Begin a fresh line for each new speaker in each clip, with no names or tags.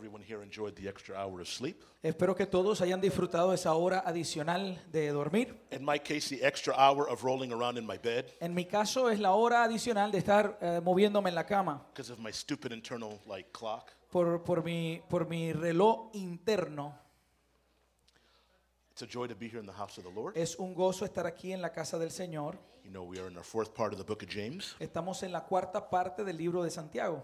everyone here enjoyed the extra hour of sleep.
Espero que todos hayan disfrutado esa hora adicional de dormir.
In my case, the extra hour of rolling around in my bed
En mi caso es la hora adicional de estar eh, moviéndome en la cama
because of my stupid internal like clock.
por, por, mi, por mi reloj interno.
It's a joy to be here in the house of the Lord.
Es un gozo estar aquí en la casa del Señor.
You know, we are in our fourth part of the book of James.
Estamos en la cuarta parte del libro de Santiago.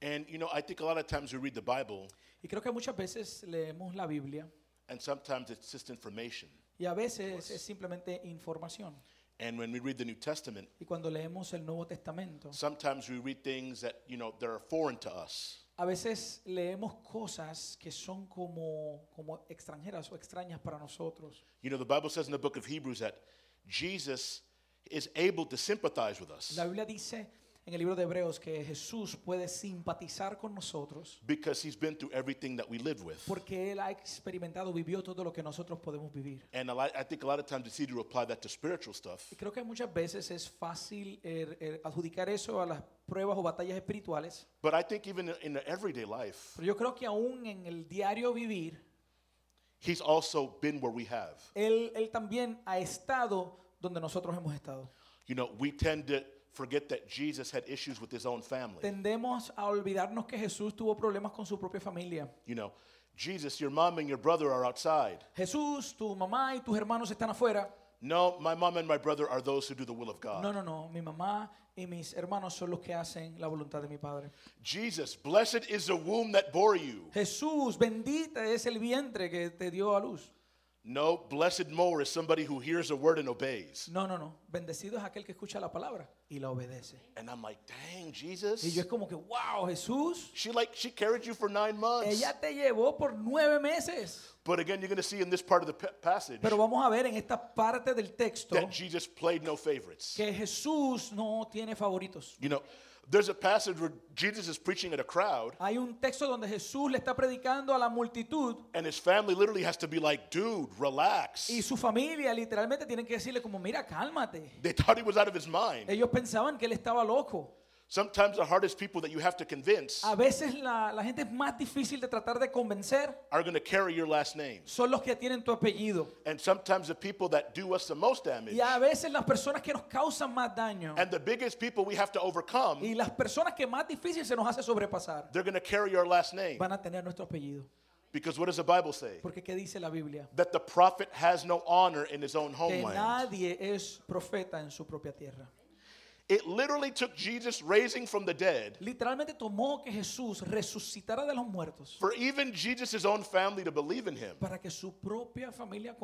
And, you know, I think a lot of times we read the Bible
Y creo que muchas veces leemos la Biblia
and sometimes it's just information.
y a veces es simplemente información.
And when we read the New Testament,
Y cuando leemos el Nuevo Testamento,
sometimes we read things that, you know, they're foreign to us.
a veces leemos cosas que son como, como extranjeras o extrañas para nosotros.
You know, the Bible says in the book of Hebrews that Jesus is able to sympathize with us
La Biblia dice en el libro de Hebreos que Jesús puede simpatizar con nosotros
because he's been through everything that we live with.
porque Él ha experimentado, vivió todo lo que nosotros podemos vivir.
And a lot, I think a lot of times it's easy to apply that to spiritual stuff.
Y creo que muchas veces es fácil eh, eh, adjudicar eso a las pruebas o batallas espirituales,
But I think even in the everyday life,
pero yo creo que aún en el diario vivir,
he's also been where we have.
Él, él también ha estado donde nosotros hemos estado.
You know, we tend to forget that Jesus had issues with his own family.
Tendemos a olvidarnos que Jesús tuvo problemas con su propia familia.
You know, Jesus, your mom and your brother are outside.
Jesús, tu mamá y tus hermanos están afuera.
No, my mom and my brother are those who do the will of God.
No, no, no. Mi mamá y mis hermanos son los que hacen la voluntad de mi Padre.
Jesus, blessed is the womb that bore you.
Jesús, bendita es el vientre que te dio a luz.
No, blessed more is somebody who hears a word and obeys.
No, no, no. Bendecido es aquel que escucha la palabra y la obedece.
And I'm like, dang, Jesus.
Y yo es como que, wow, Jesús,
She like she carried you for nine months.
ella te llevó por nueve meses.
But again, you're going to see in this part of the passage
Pero vamos a ver en esta parte del texto
that Jesus played no favorites.
que Jesús no tiene favoritos.
You know, there's a passage where Jesus is preaching at a crowd,
Hay un texto donde Jesús le está predicando a la multitud
and his family literally has to be like, dude, relax.
y su familia literalmente tienen que decirle como, mira, cálmate.
They thought he was out of his mind.
Ellos pensaban que él estaba loco.
Sometimes the hardest people that you have to convince
A veces la, la gente más difícil de tratar de convencer
are going to carry your last name.
son los que tienen tu apellido.
And sometimes the people that do us the most damage
Y a veces las personas que nos causan más daño
and the biggest people we have to overcome,
y las personas que más difícil se nos hace sobrepasar
they're going to carry our last name.
van a tener nuestro apellido.
Because what does the Bible say?
Porque ¿qué dice la Biblia?
That the prophet has no honor in his own
Que
homeland.
nadie es profeta en su propia tierra.
It literally took Jesus raising from the dead
Literalmente tomó que Jesús resucitara de los muertos
for even Jesus' own family to believe in him.
para que su propia familia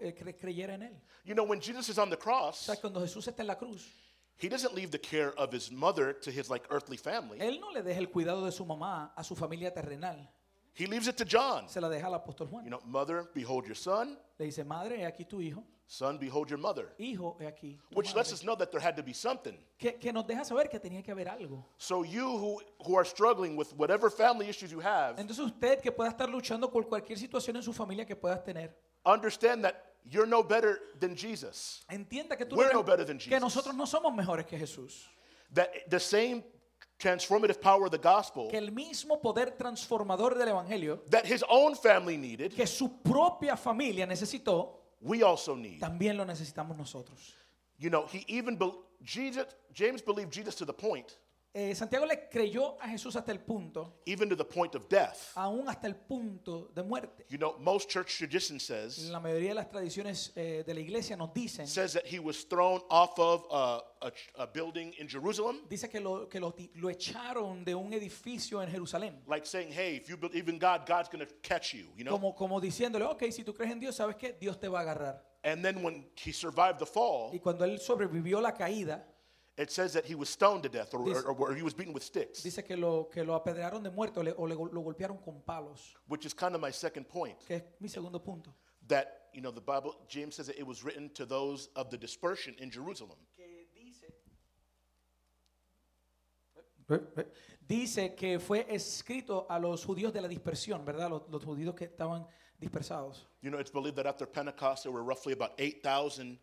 eh, creyera en él.
You know, when Jesus is on the cross,
cuando Jesús está en la cruz,
he doesn't leave the care of his mother to his like earthly family.
él no le deja el cuidado de su mamá a su familia terrenal.
He leaves it to John.
Se la deja al apóstol
You know, mother, behold your son.
Le dice, madre, aquí tu hijo.
Son, behold your mother.
Hijo, he aquí.
Which lets us know that there had to be something.
Que, que nos deja saber que tenía que haber algo.
So you who, who are struggling with whatever family issues you have,
Entonces usted que pueda estar luchando por cualquier situación en su familia que puedas tener,
understand that you're no better than Jesus.
entienda que, tú
We're
no
no better than
que
Jesus.
nosotros no somos mejores que Jesús.
That the same transformative power of the gospel
Que el mismo poder transformador del Evangelio
that his own family needed,
que su propia familia necesitó,
we also need.
también lo necesitamos nosotros.
You know, he even be, Jesus James believed Jesus to the point,
Eh, Santiago le creyó a Jesús hasta el punto,
even to the point of death.
aún hasta el punto de muerte.
You know, most church tradition says
La mayoría de las tradiciones eh, de la iglesia nos dicen,
says that he was thrown off of a, a, a building in Jerusalem,
dice que, lo, que lo, ti- lo echaron de un edificio en Jerusalén.
like saying, "Hey, if you believe in God, God's going to catch you." You know.
Como, como diciéndole, ok, si tú crees en Dios, ¿sabes qué? Dios te va a agarrar.
And then when he survived the fall,
Y cuando él sobrevivió la caída,
it says that he was stoned to death, or,
Dice-
or, or he was beaten with sticks,
dice que lo, que lo apedrearon de muerto le- o le gol- lo golpearon con palos,
which is kind of my second point.
que es mi segundo punto.
That you know, the Bible, James says that it was written to those of the dispersion in Jerusalem.
Que dice, dice que fue escrito a los judíos de la dispersión, ¿verdad? Los, los judíos que estaban dispersados.
You know, it's believed that after Pentecost, there were roughly about 8,000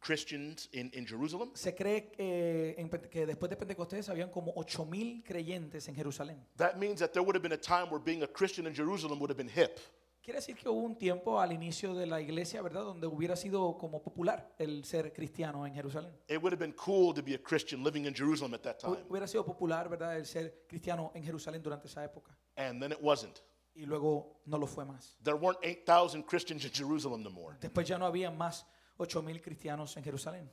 Christians in, in Jerusalem.
Se cree eh, en Pente- que después de Pentecostés habían como 8.000 creyentes en Jerusalén.
That means that there would have been a time where being a Christian in Jerusalem would have been hip.
Quiere decir que hubo un tiempo al inicio de la iglesia, ¿verdad?, donde hubiera sido como popular el ser cristiano en Jerusalén.
It would have been cool to be a Christian living in Jerusalem at that
Hu-
time.
Hubiera sido popular, ¿verdad?, el ser cristiano en Jerusalén durante esa época.
And then it wasn't.
Y luego no lo fue más.
There weren't 8,000 Christians in Jerusalem no more
Después ya no había más 8.000 cristianos en Jerusalén,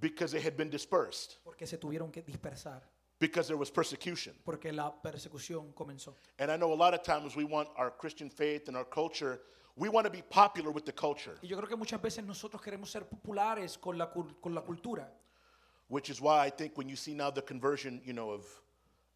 because they had been dispersed,
porque se tuvieron que dispersar,
because there was persecution.
porque la persecución comenzó.
And I know a lot of times we want our Christian faith and our culture, we want to be popular with the culture,
Y yo creo que muchas veces nosotros queremos ser populares con la, con la cultura.
which is why I think when you see now the conversion, you know, of,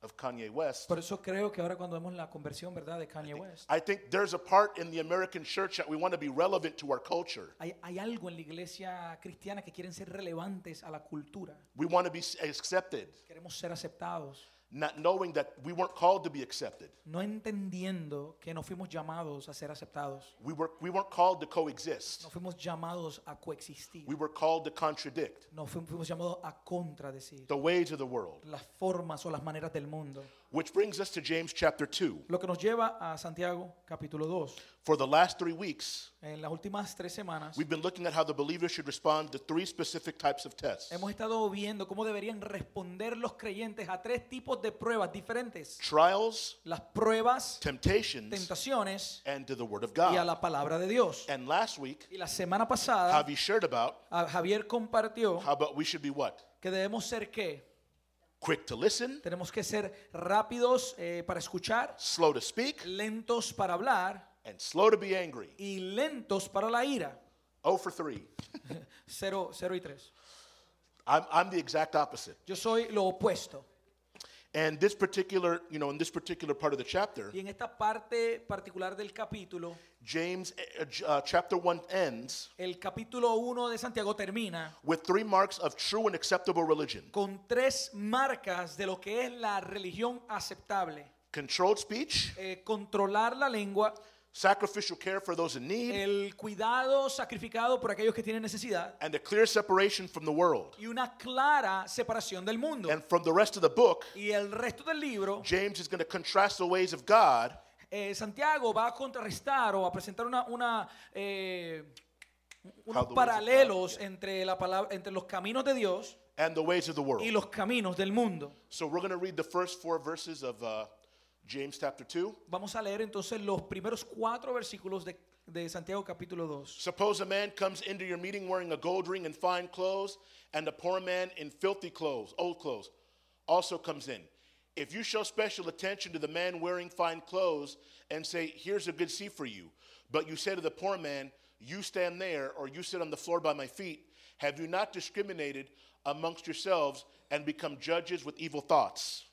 of Kanye West,
Por eso creo que ahora cuando vemos la conversión, ¿verdad?, de Kanye West,
I think there's a part in the American church that we want to be relevant to our culture.
hay, hay algo en la iglesia cristiana que quieren ser relevantes a la cultura.
We want to be accepted,
Queremos ser aceptados,
not knowing that we weren't called to be accepted.
no entendiendo que no fuimos llamados a ser aceptados.
We, were, we weren't called to coexist.
No fuimos llamados a coexistir.
We were called to contradict
No fu- fuimos llamados a contradecir
the ways of the world.
las formas o las maneras del mundo.
Which brings us to James chapter 2.
Lo que nos lleva a Santiago capítulo 2.
For the last three weeks,
En las últimas tres semanas
we've been looking at how the believer should respond to three specific types of tests
hemos estado viendo cómo deberían responder los creyentes a tres tipos de pruebas diferentes.
trials,
Las pruebas,
temptations,
tentaciones
and to the Word of
y a
God.
la palabra de Dios.
And last week,
Y la semana pasada
Javi shared about
a- Javier compartió
how about we should be what?
que debemos ser qué?
Quick to listen,
Tenemos que ser rápidos eh, para escuchar,
slow to speak,
lentos para hablar
and slow to be angry.
y lentos para la ira.
Oh for three.
Cero, cero y tres.
I'm, I'm the exact opposite.
Yo soy lo opuesto.
And this particular, you know, in this particular part of the chapter,
Y en esta parte particular del capítulo,
James uh, j- uh, chapter 1 ends
el capítulo 1 de Santiago termina
with three marks of true and acceptable religion
con tres marcas de lo que es la religión aceptable.
controlled speech,
Eh, controlar la lengua,
sacrificial care for those in need,
el cuidado sacrificado por aquellos que tienen necesidad
and a clear separation from the world.
y una clara separación del mundo.
And from the rest of the book,
Y el resto del libro,
James is going to contrast the ways of God
eh, Santiago va a contrarrestar o a presentar una, una, eh, unos paralelos entre, la palabra, entre los caminos de Dios
and the ways of the
y
world.
los caminos del mundo.
So we're going to read the first four verses of uh, James chapter 2.
Vamos a leer entonces los primeros cuatro versículos de, de Santiago capítulo 2.
Suppose a man comes into your meeting wearing a gold ring and fine clothes, and a poor man in filthy clothes, old clothes, also comes in. If you show special attention to the man wearing fine clothes and say, Here's a good seat for you, but you say to the poor man, You stand there, or you sit on the floor by my feet, have you not discriminated amongst yourselves and become judges with evil thoughts?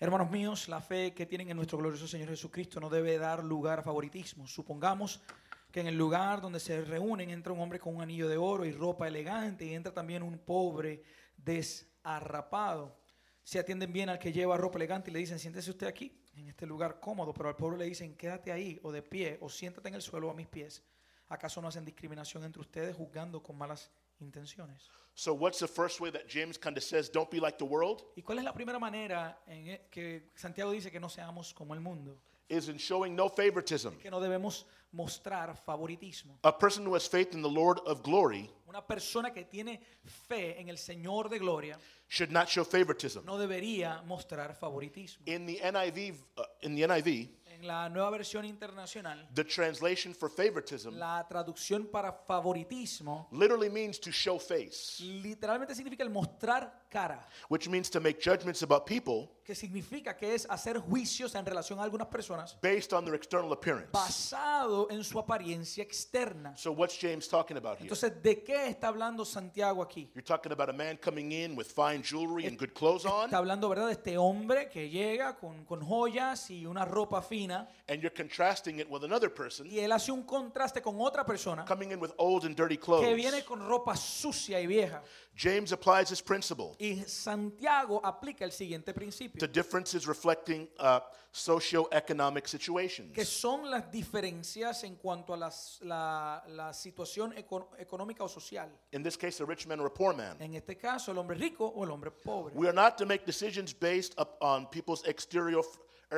Hermanos míos, la fe que tienen en nuestro glorioso Señor Jesucristo no debe dar lugar a favoritismo. Supongamos que en el lugar donde se reúnen entra un hombre con un anillo de oro y ropa elegante y entra también un pobre desarrapado. Se atienden bien al que lleva ropa elegante y le dicen, siéntese usted aquí, en este lugar cómodo, pero al pobre le dicen, quédate ahí o de pie o siéntate en el suelo a mis pies. ¿Acaso no hacen discriminación entre ustedes juzgando con malas intenciones?
So, what's the first way that James kind of says, Don't be like the world?
¿Y cuál es la primera manera en e- que Santiago dice que no seamos como el mundo?
Is in showing no favoritism.
Que no debemos mostrar favoritismo.
A person who has faith in the Lord of glory
Una persona que tiene fe en el Señor de gloria
should not show favoritism.
no debería mostrar favoritismo.
In the NIV, uh, in the NIV,
En la nueva versión internacional,
the translation for favoritism
la traducción para favoritismo
literally means to show face,
literalmente significa el mostrar cara,
which means to make judgments about people
que significa que es hacer juicios en relación a algunas personas
based on their external appearance.
basado en su apariencia externa.
So, what's James talking about here?
Entonces, ¿de qué está hablando Santiago aquí?
You're talking about a man coming in with fine jewelry and good clothes on,
Está hablando, ¿verdad?, de este hombre que llega con, con joyas y una ropa fina
and you're contrasting it with another person
y él hace un contraste con otra persona
coming in with old and dirty
que
clothes.
viene con ropa sucia y vieja.
James applies this principle.
Y Santiago aplica el siguiente
to
principio,
differences reflecting uh, socioeconomic situations.
que son las diferencias en cuanto a las- la, la situación eco- económica o social.
In this case, a rich man or a poor man.
En este caso, el hombre rico o el hombre pobre.
We are not to make decisions based up on people's exterior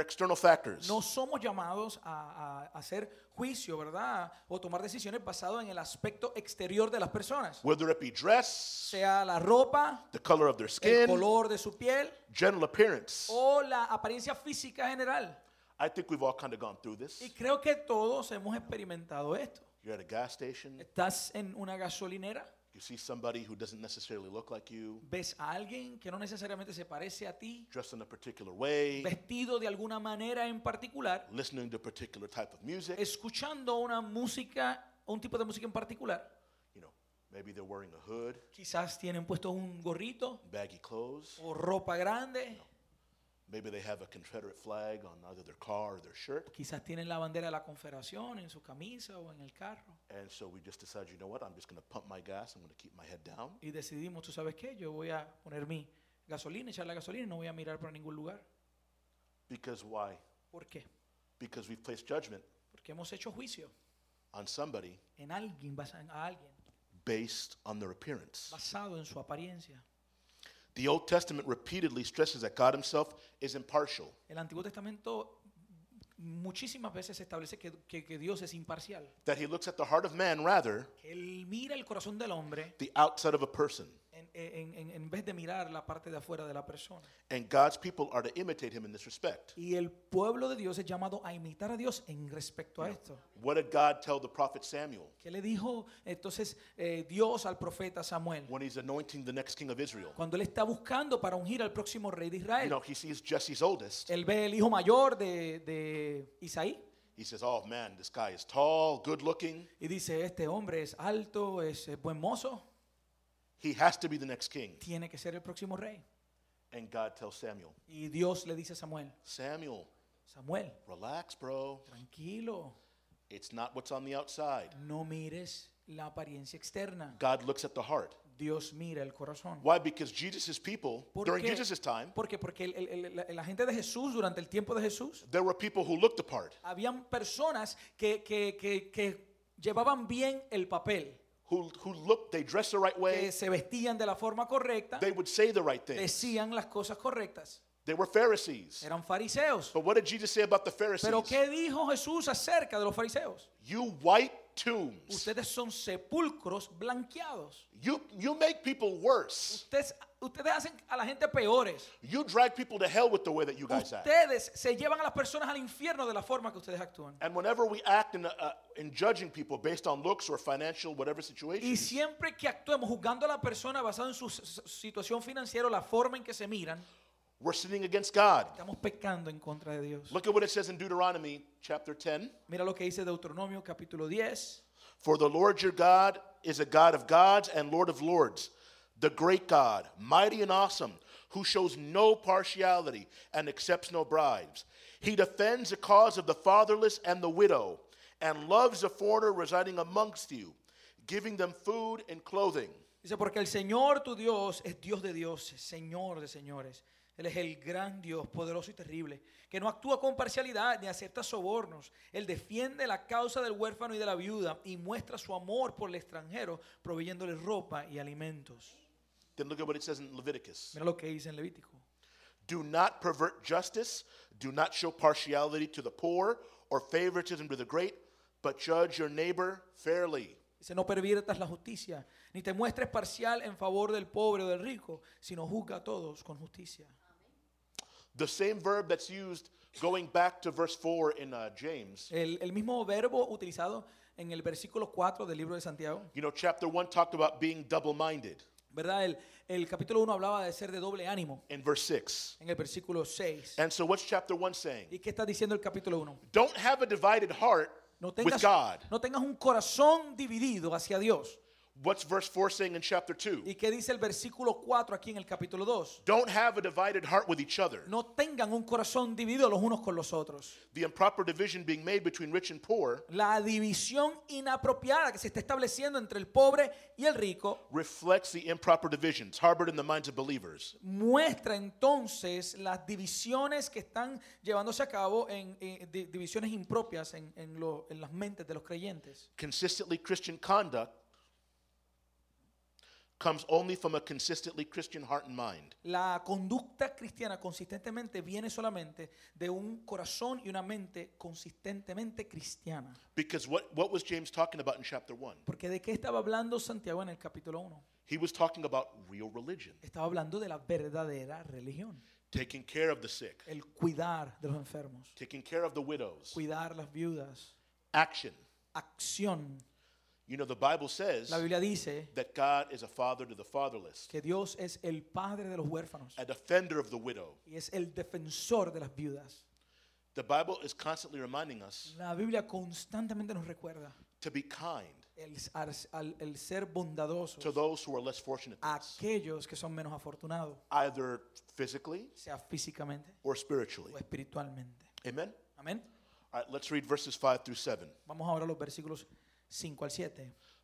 external factors.
No somos llamados a, a hacer juicio, ¿verdad? O tomar decisiones basadas en el aspecto exterior de las personas.
Whether it be dress,
Sea la ropa,
the color of their
el
skin,
color de su piel
general appearance.
o la apariencia física general.
I think we've all kind of gone through this.
Y creo que todos hemos experimentado esto.
You're at a gas station,
Estás en una gasolinera,
you see somebody who doesn't necessarily look like you,
ves a alguien que no necesariamente se parece a ti,
dressed in a particular way,
vestido de alguna manera en particular,
listening to a particular type of music.
escuchando una música, un tipo de música en particular.
You know, maybe they're wearing a hood,
Quizás tienen puesto un gorrito
baggy clothes.
o ropa grande.
Maybe they have a Confederate flag on either their car or their shirt.
Quizás tienen la bandera de la confederación en su camisa o en el carro.
And so we just decide, you know what, I'm just going to pump my gas. I'm going to keep my head down.
Y decidimos, tú sabes qué, yo voy a poner mi gasolina, echar la gasolina y no voy a mirar para ningún lugar.
Because why?
¿Por qué?
Because we've placed judgment
Porque hemos hecho juicio
on somebody
en alguien, basa- en alguien,
based on their appearance.
basado en su apariencia.
The Old Testament repeatedly stresses that God Himself is impartial.
El Antiguo Testamento muchísimas veces establece que, que- que Dios es imparcial.
that he looks at the heart of man rather
Que Él mira el corazón del hombre
the outside of a person
en, en- en- en vez de mirar la parte de afuera de la persona.
and god's people are to imitate him in this respect
Y el pueblo de Dios es llamado a imitar a Dios en respecto a esto.
what did god tell the prophet samuel
¿Qué le dijo entonces eh, Dios al profeta Samuel?
when he's anointing the next king of israel
Cuando él está buscando para ungir al próximo rey de
you
Israel.
know he sees jesse's oldest
Él ve el hijo mayor de, de Isaí
he says oh man this guy is tall good looking
y dice, este hombre es alto, es, buen mozo,
he has to be the next king
tiene que ser el próximo rey.
and god tells samuel
Y Dios le dice a Samuel,
samuel
Samuel,
relax bro
tranquilo,
it's not what's on the outside
no mires la apariencia externa.
god looks at the heart
Dios mira el corazón.
why because jesus' people
¿Por
during
qué?
jesus' time
¿Por qué? Porque el- el- el- la, la gente de Jesús, durante el tiempo de Jesús,
there were people who looked the part
habían personas que, que, que, que llevaban bien el papel,
who, who looked, they dressed the right way,
que se vestían de la forma correcta,
they would say the right thing.
decían las cosas correctas.
They were Pharisees.
Eran fariseos.
But what did Jesus say about the Pharisees?
Pero ¿qué dijo Jesús acerca de los fariseos?
You white tombs.
Ustedes son sepulcros blanqueados.
You, you make people worse.
Ustedes, ustedes hacen a la gente peores.
You drag people to hell with the way that you guys act.
Ustedes se llevan a las personas al infierno de la forma que ustedes actúan.
And whenever we act in, uh, in judging people based on looks or financial, whatever
Y
situation,
siempre que actuemos juzgando a la persona basado en su situación financiera o la forma en que se miran,
we're sinning against God.
estamos pecando en contra de Dios.
Look at what it says in Deuteronomy chapter 10.
Mira lo que dice Deuteronomio capítulo 10.
For the Lord your God is a God of gods and Lord of lords, the great God, mighty and awesome, who shows no partiality and accepts no bribes. He defends the cause of the fatherless and the widow, and loves the foreigner residing amongst you, giving them food and clothing.
Dice, porque el Señor tu Dios es Dios de dioses, Señor de señores. Él es el gran Dios, poderoso y terrible, que no actúa con parcialidad ni acepta sobornos. Él defiende la causa del huérfano y de la viuda y muestra su amor por el extranjero, proveyéndole ropa y alimentos.
Then look at what it says in Leviticus.
Mira lo que dice en Levítico.
Do not pervert justice, do not show partiality to the poor or favoritism to the great, but judge your neighbor fairly.
Dice, no perviertas la justicia, ni te muestres parcial en favor del pobre o del rico, sino juzga a todos con justicia.
The same verb that's used going back to verse 4 in uh, James.
El, el mismo verbo utilizado en el versículo 4 del libro de Santiago,
You know, chapter 1 talked about being double minded.
¿Verdad? El, el capítulo 1 hablaba de ser de doble ánimo
In verse 6.
en el versículo 6.
And so, what's chapter 1 saying?
¿Y qué está diciendo el capítulo 1?
Don't have a divided heart
No
with
tengas,
God.
no tengas un corazón dividido hacia Dios.
What's verse 4 saying in chapter 2?
¿Y qué dice el versículo 4 aquí en el capítulo 2?
Don't have a divided heart with each other.
No tengan un corazón dividido los unos con los otros.
The improper division being made between rich and poor
La división inapropiada que se está estableciendo entre el pobre y el rico
reflects the improper divisions harbored in the minds of believers.
muestra entonces las divisiones que están llevándose a cabo en, en di- divisiones impropias en, en lo- en las mentes de los creyentes.
Consistently Christian conduct comes only from a consistently Christian heart and mind.
La conducta cristiana consistentemente viene solamente de un corazón y una mente consistentemente cristiana.
Because what, what was James talking about in chapter 1?
Porque de qué estaba hablando Santiago en el capítulo 1?
He was talking about real religion,
Estaba hablando de la verdadera religión,
taking care of the sick,
el cuidar de los enfermos,
taking care of the widows,
cuidar las viudas,
action.
acción.
You know, the Bible says
La Biblia dice
that God is a father to the fatherless,
que Dios es el padre de los huérfanos
a defender of the widow.
y es el defensor de las viudas.
The Bible is constantly reminding us
La Biblia constantemente nos recuerda
to be kind
el, al- al- el ser bondadosos
to those who are less fortunate than
a
us,
aquellos que son menos afortunados,
either physically
sea físicamente
or spiritually.
o espiritualmente.
Amen?
Amén.
All right, let's read verses 5 through 7.
Vamos ahora a los versículos 5 al 7.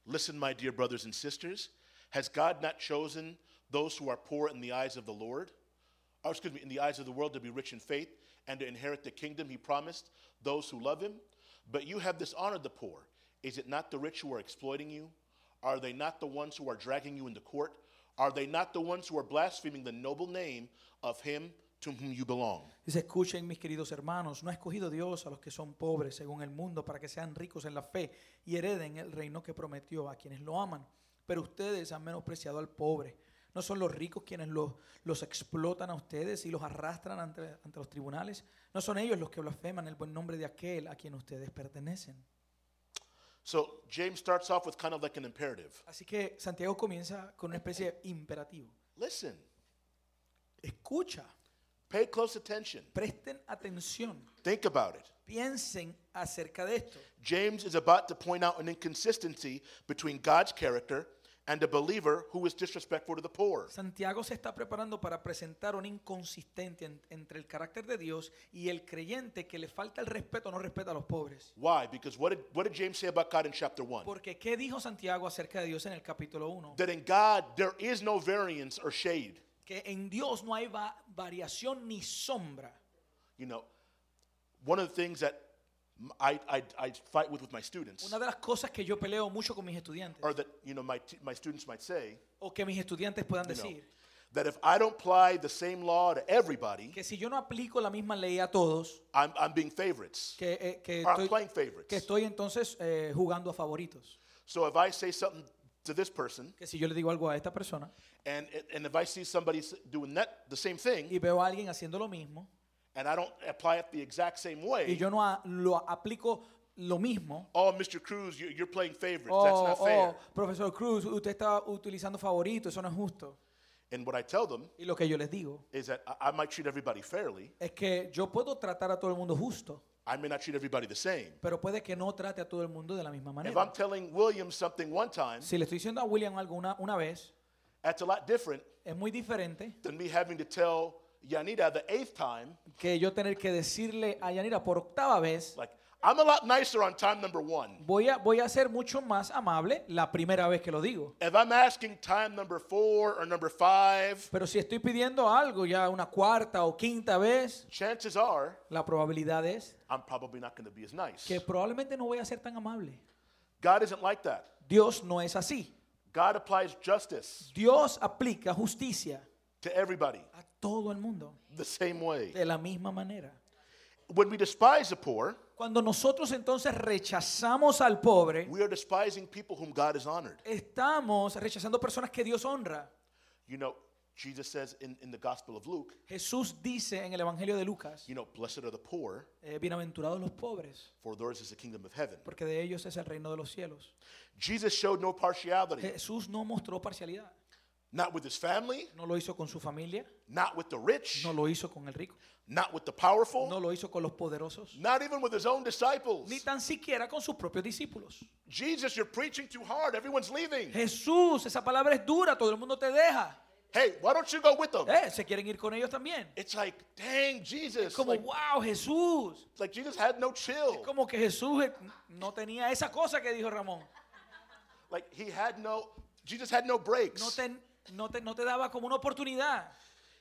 Listen, my dear brothers and sisters. Has God not chosen those who are poor in the eyes of the Lord? Or, excuse me, in the eyes of the world to be rich in faith and to inherit the kingdom he promised those who love him? But you have dishonored the poor. Is it not the rich who are exploiting you? Are they not the ones who are dragging you into court? Are they not the ones who are blaspheming the noble name of him to whom you belong?
Dice, escuchen mis queridos hermanos, no ha escogido Dios a los que son pobres según el mundo para que sean ricos en la fe y hereden el reino que prometió a quienes lo aman. Pero ustedes han menospreciado al pobre. No son los ricos quienes los, los explotan a ustedes y los arrastran ante, ante los tribunales. No son ellos los que blasfeman el buen nombre de aquel a quien ustedes pertenecen.
So James starts off with kind of like an imperative.
Así que Santiago comienza con una especie de imperativo.
Listen,
Escucha,
pay close attention,
presten atención,
think about it.
piensen acerca de esto.
James is about to point out an inconsistency between God's character and a believer who is disrespectful to the poor.
Santiago se está preparando para presentar una inconsistencia en- entre el carácter de Dios y el creyente que le falta el respeto, no respeta a los pobres.
Why? Because what did, what did James say about God in chapter 1?
Porque ¿qué dijo Santiago acerca de Dios en el capítulo 1?
That in God there is no variance or shade.
Que en Dios no hay va- variación ni sombra.
You know, one of the things that I, I, I fight with with my students,
Una de las cosas que yo peleo mucho con mis estudiantes,
or that you know my, my students might say,
o que mis estudiantes puedan
you know,
decir,
that if I don't apply the same law to everybody,
que si yo no aplico la misma ley a todos,
I'm, I'm being favorites,
que, eh, que,
or I'm
estoy,
playing favorites.
que estoy entonces eh, jugando a favoritos.
So if I say something to this person,
Que si yo le digo algo a esta persona
and, and if I see somebody doing that the same thing,
y veo a alguien haciendo lo mismo,
and I don't apply it the exact same
y
way,
yo no a- lo aplico lo mismo,
oh, Mr. Cruz, you- you're playing favorites.
oh,
That's not fair.
oh, profesor Cruz, usted está utilizando favorito, eso no es justo.
And what I tell them
Y lo que yo les digo
is that I, I might treat everybody fairly.
es que yo puedo tratar a todo el mundo justo,
I may not treat everybody the same.
pero puede que no trate a todo el mundo de la misma
If
manera.
I'm telling William something one time,
Si le estoy diciendo a William algo una, una vez,
that's a lot different
es muy diferente
than me having to tell Yanira the eighth time,
que yo tener que decirle a Yanira por octava vez,
like, I'm a lot nicer on time number one.
voy a, voy a ser mucho más amable la primera vez que lo digo.
If I'm asking time number four or number five,
Pero si estoy pidiendo algo ya una cuarta o quinta vez,
chances are
la probabilidad es
I'm probably not going to be as nice.
que probablemente no voy a ser tan amable.
God isn't like that.
Dios no es así.
God applies justice
Dios aplica justicia
to everybody
a todo el mundo
the same way.
de la misma manera.
When we despise the poor,
Cuando nosotros entonces rechazamos al pobre,
we are despising people whom God has honored.
estamos rechazando personas que Dios honra.
You know, Jesus says in, in the Gospel of Luke,
Jesús dice en el Evangelio de Lucas,
you know, blessed are the poor,
eh, bienaventurados los pobres,
for theirs is the kingdom of heaven.
porque de ellos es el reino de los cielos.
Jesus showed no partiality.
Jesús no mostró parcialidad.
not with his family,
no lo hizo con su familia,
not with the rich,
no lo hizo con el rico,
not with the powerful,
no lo hizo con los poderosos,
not even with his own disciples.
ni tan siquiera con sus propios discípulos.
Jesus, you're preaching too hard. Everyone's leaving.
Jesús, esa palabra es dura, todo el mundo te deja.
Hey, why don't you go with them?
Eh, se quieren ir con ellos también.
It's like, dang, Jesus.
Como,
Like,
wow, Jesús.
it's like Jesus had no chill.
Como que Jesús no tenía esa cosa que dijo Ramón.
Like he had no, Jesus had no breaks.
No te, no te, no te daba como una oportunidad.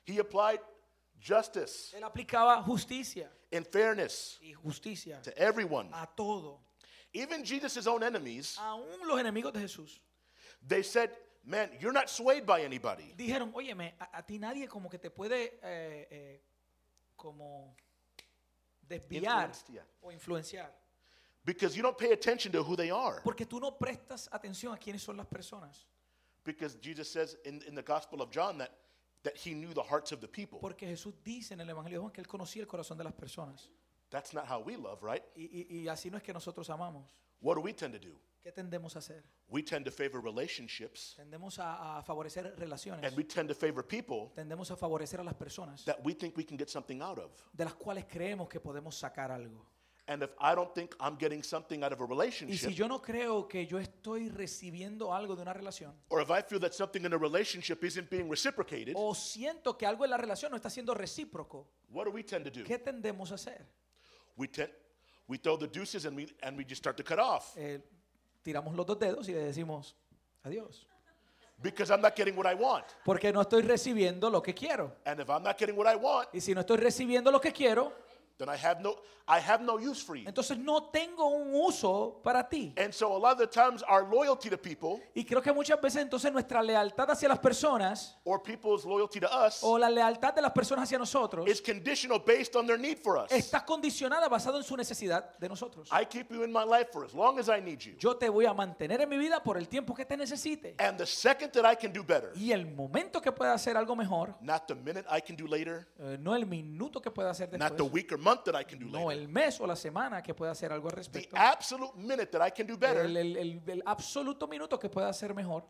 He applied justice
Él aplicaba justicia
and fairness
y justicia
to everyone.
a todo.
Even Jesus' own enemies,
Aún los enemigos de Jesús
they said, man, you're not swayed by anybody.
dijeron, óyeme, a, a ti nadie como que te puede eh, eh, como desviar
Influenced, yeah.
o influenciar.
Because you don't pay attention to who they are.
Porque tú no prestas atención a quiénes son las personas.
Because Jesus says in, in the Gospel of John that, that he knew the hearts of the people.
Porque Jesús dice en el Evangelio de Juan que él conocía el corazón de las personas.
That's not how we love, right?
Y, y- y así no es que nosotros amamos.
What do we tend to do?
¿Qué tendemos a hacer?
We tend to favor relationships
Tendemos a, a favorecer relaciones.
and we tend to favor people
Tendemos a favorecer a las personas
that we think we can get something out of.
de las cuales creemos que podemos sacar algo.
And if I don't think I'm getting something out of a
Y si
relationship,
yo no creo que yo estoy recibiendo algo de una relación,
or if I feel that something in a relationship isn't being reciprocated,
o siento que algo en la relación no está siendo recíproco,
what do we tend to do?
¿qué tendemos a hacer?
We tend we throw the deuces and we and we just start to cut off
Eh, tiramos los dos dedos y le decimos adiós.
because I'm not getting what I want.
Porque no estoy recibiendo lo que quiero.
And if I'm not getting what I want,
Y si no estoy recibiendo lo que quiero,
then I have no I have no use for you.
entonces no tengo un uso para ti.
And so a lot of the times our loyalty to people
Y creo que muchas veces entonces nuestra lealtad hacia las personas
or people's loyalty to us
o la lealtad de las personas hacia nosotros
is conditional based on their need for us.
está condicionada basado en su necesidad de nosotros.
I keep you in my life for as long as I need you.
Yo te voy a mantener en mi vida por el tiempo que te necesite.
And the second that I can do better,
Y el momento que pueda hacer algo mejor,
not the minute I can do later,
eh, no el minuto que pueda hacer
not the
después,
week or month that I can do
no
later.
el mes o la semana que pueda hacer algo al
The
respecto,
absolute minute that I can do better,
el, el- el- el absoluto minuto que pueda hacer mejor,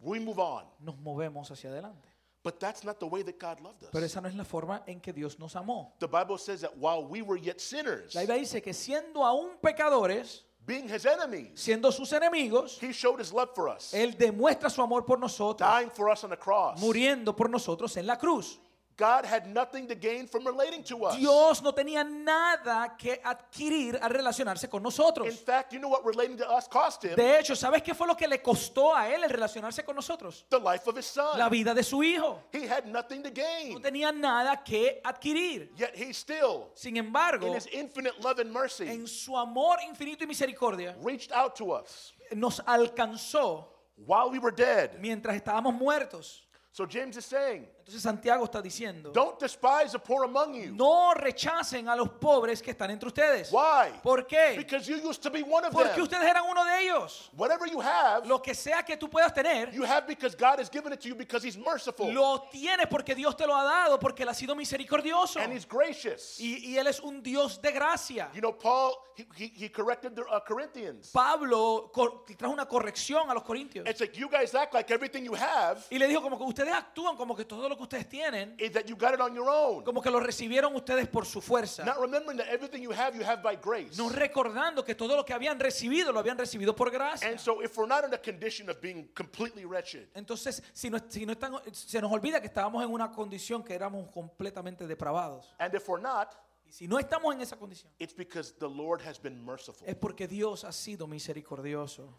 we move on.
nos movemos hacia adelante.
But that's not the way that God loved
Pero
us.
esa no es la forma en que Dios nos amó.
The Bible says that while we were yet sinners,
La Biblia dice que siendo aún pecadores,
being his enemies,
siendo sus enemigos,
he showed his love for us,
Él demuestra su amor por nosotros,
dying for us on the cross.
muriendo por nosotros en la cruz.
God had nothing to gain from relating to us.
Dios no tenía nada que adquirir al relacionarse con
In
nosotros.
fact, you know what relating to us cost him?
De hecho, ¿sabes qué fue lo que le costó a Él el relacionarse con nosotros?
The life of his son.
La vida de su hijo.
He had nothing to
No
gain.
tenía nada que adquirir.
Yet he still,
Sin embargo,
in his infinite love and mercy,
en su amor infinito y misericordia,
reached out to us
nos alcanzó
while we were dead.
mientras estábamos muertos.
So James is saying,
Entonces Santiago está diciendo,
don't despise the poor among you.
no rechacen a los pobres que están entre ustedes.
Why?
¿Por qué?
Because you used to be one of
Porque
them.
ustedes eran uno de ellos.
Whatever you have,
Lo que sea que tú puedas tener,
you have because God has given it to you because he's merciful
lo tienes porque Dios te lo ha dado, porque Él ha sido misericordioso.
and he's gracious.
Y, y Él es un Dios de gracia.
You know, Paul, he, he, he corrected the uh, Corinthians.
Pablo cor- trajo una corrección a los corintios.
It's like you guys act like everything you have
Y le dijo como que ustedes actúan como que todo lo que ustedes tienen,
is that you got it on your own.
como que lo recibieron ustedes por su fuerza.
Not remembering that everything you have, you have by grace.
No recordando que todo lo que habían recibido lo habían recibido por gracia.
And so if we're not in a condition of being completely wretched,
Entonces, si no, si no están, se nos olvida que estábamos en una condición que éramos completamente depravados.
and if we're not,
Y si no estamos en esa condición,
it's because the Lord has been merciful.
es porque Dios ha sido misericordioso.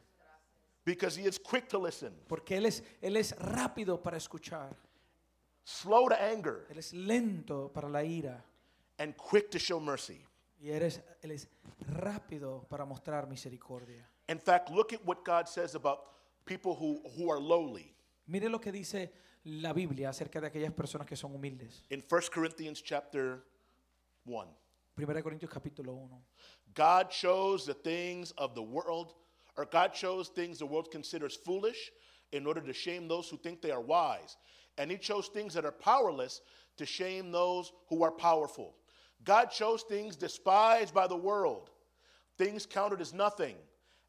Because he is quick to listen,
Porque Él es, Él es rápido para escuchar.
Slow to anger,
Él es lento para la ira.
and quick to show mercy.
Y Él es, él es rápido para mostrar misericordia.
In fact, look at what God says about people who, who are lowly.
Mire lo que dice la Biblia acerca de aquellas personas que son humildes.
In 1 Corinthians chapter 1,
1 Corintios capítulo 1.
God chose the things of the world, or God chose things the world considers foolish in order to shame those who think they are wise. And he chose things that are powerless to shame those who are powerful. God chose things despised by the world, things counted as nothing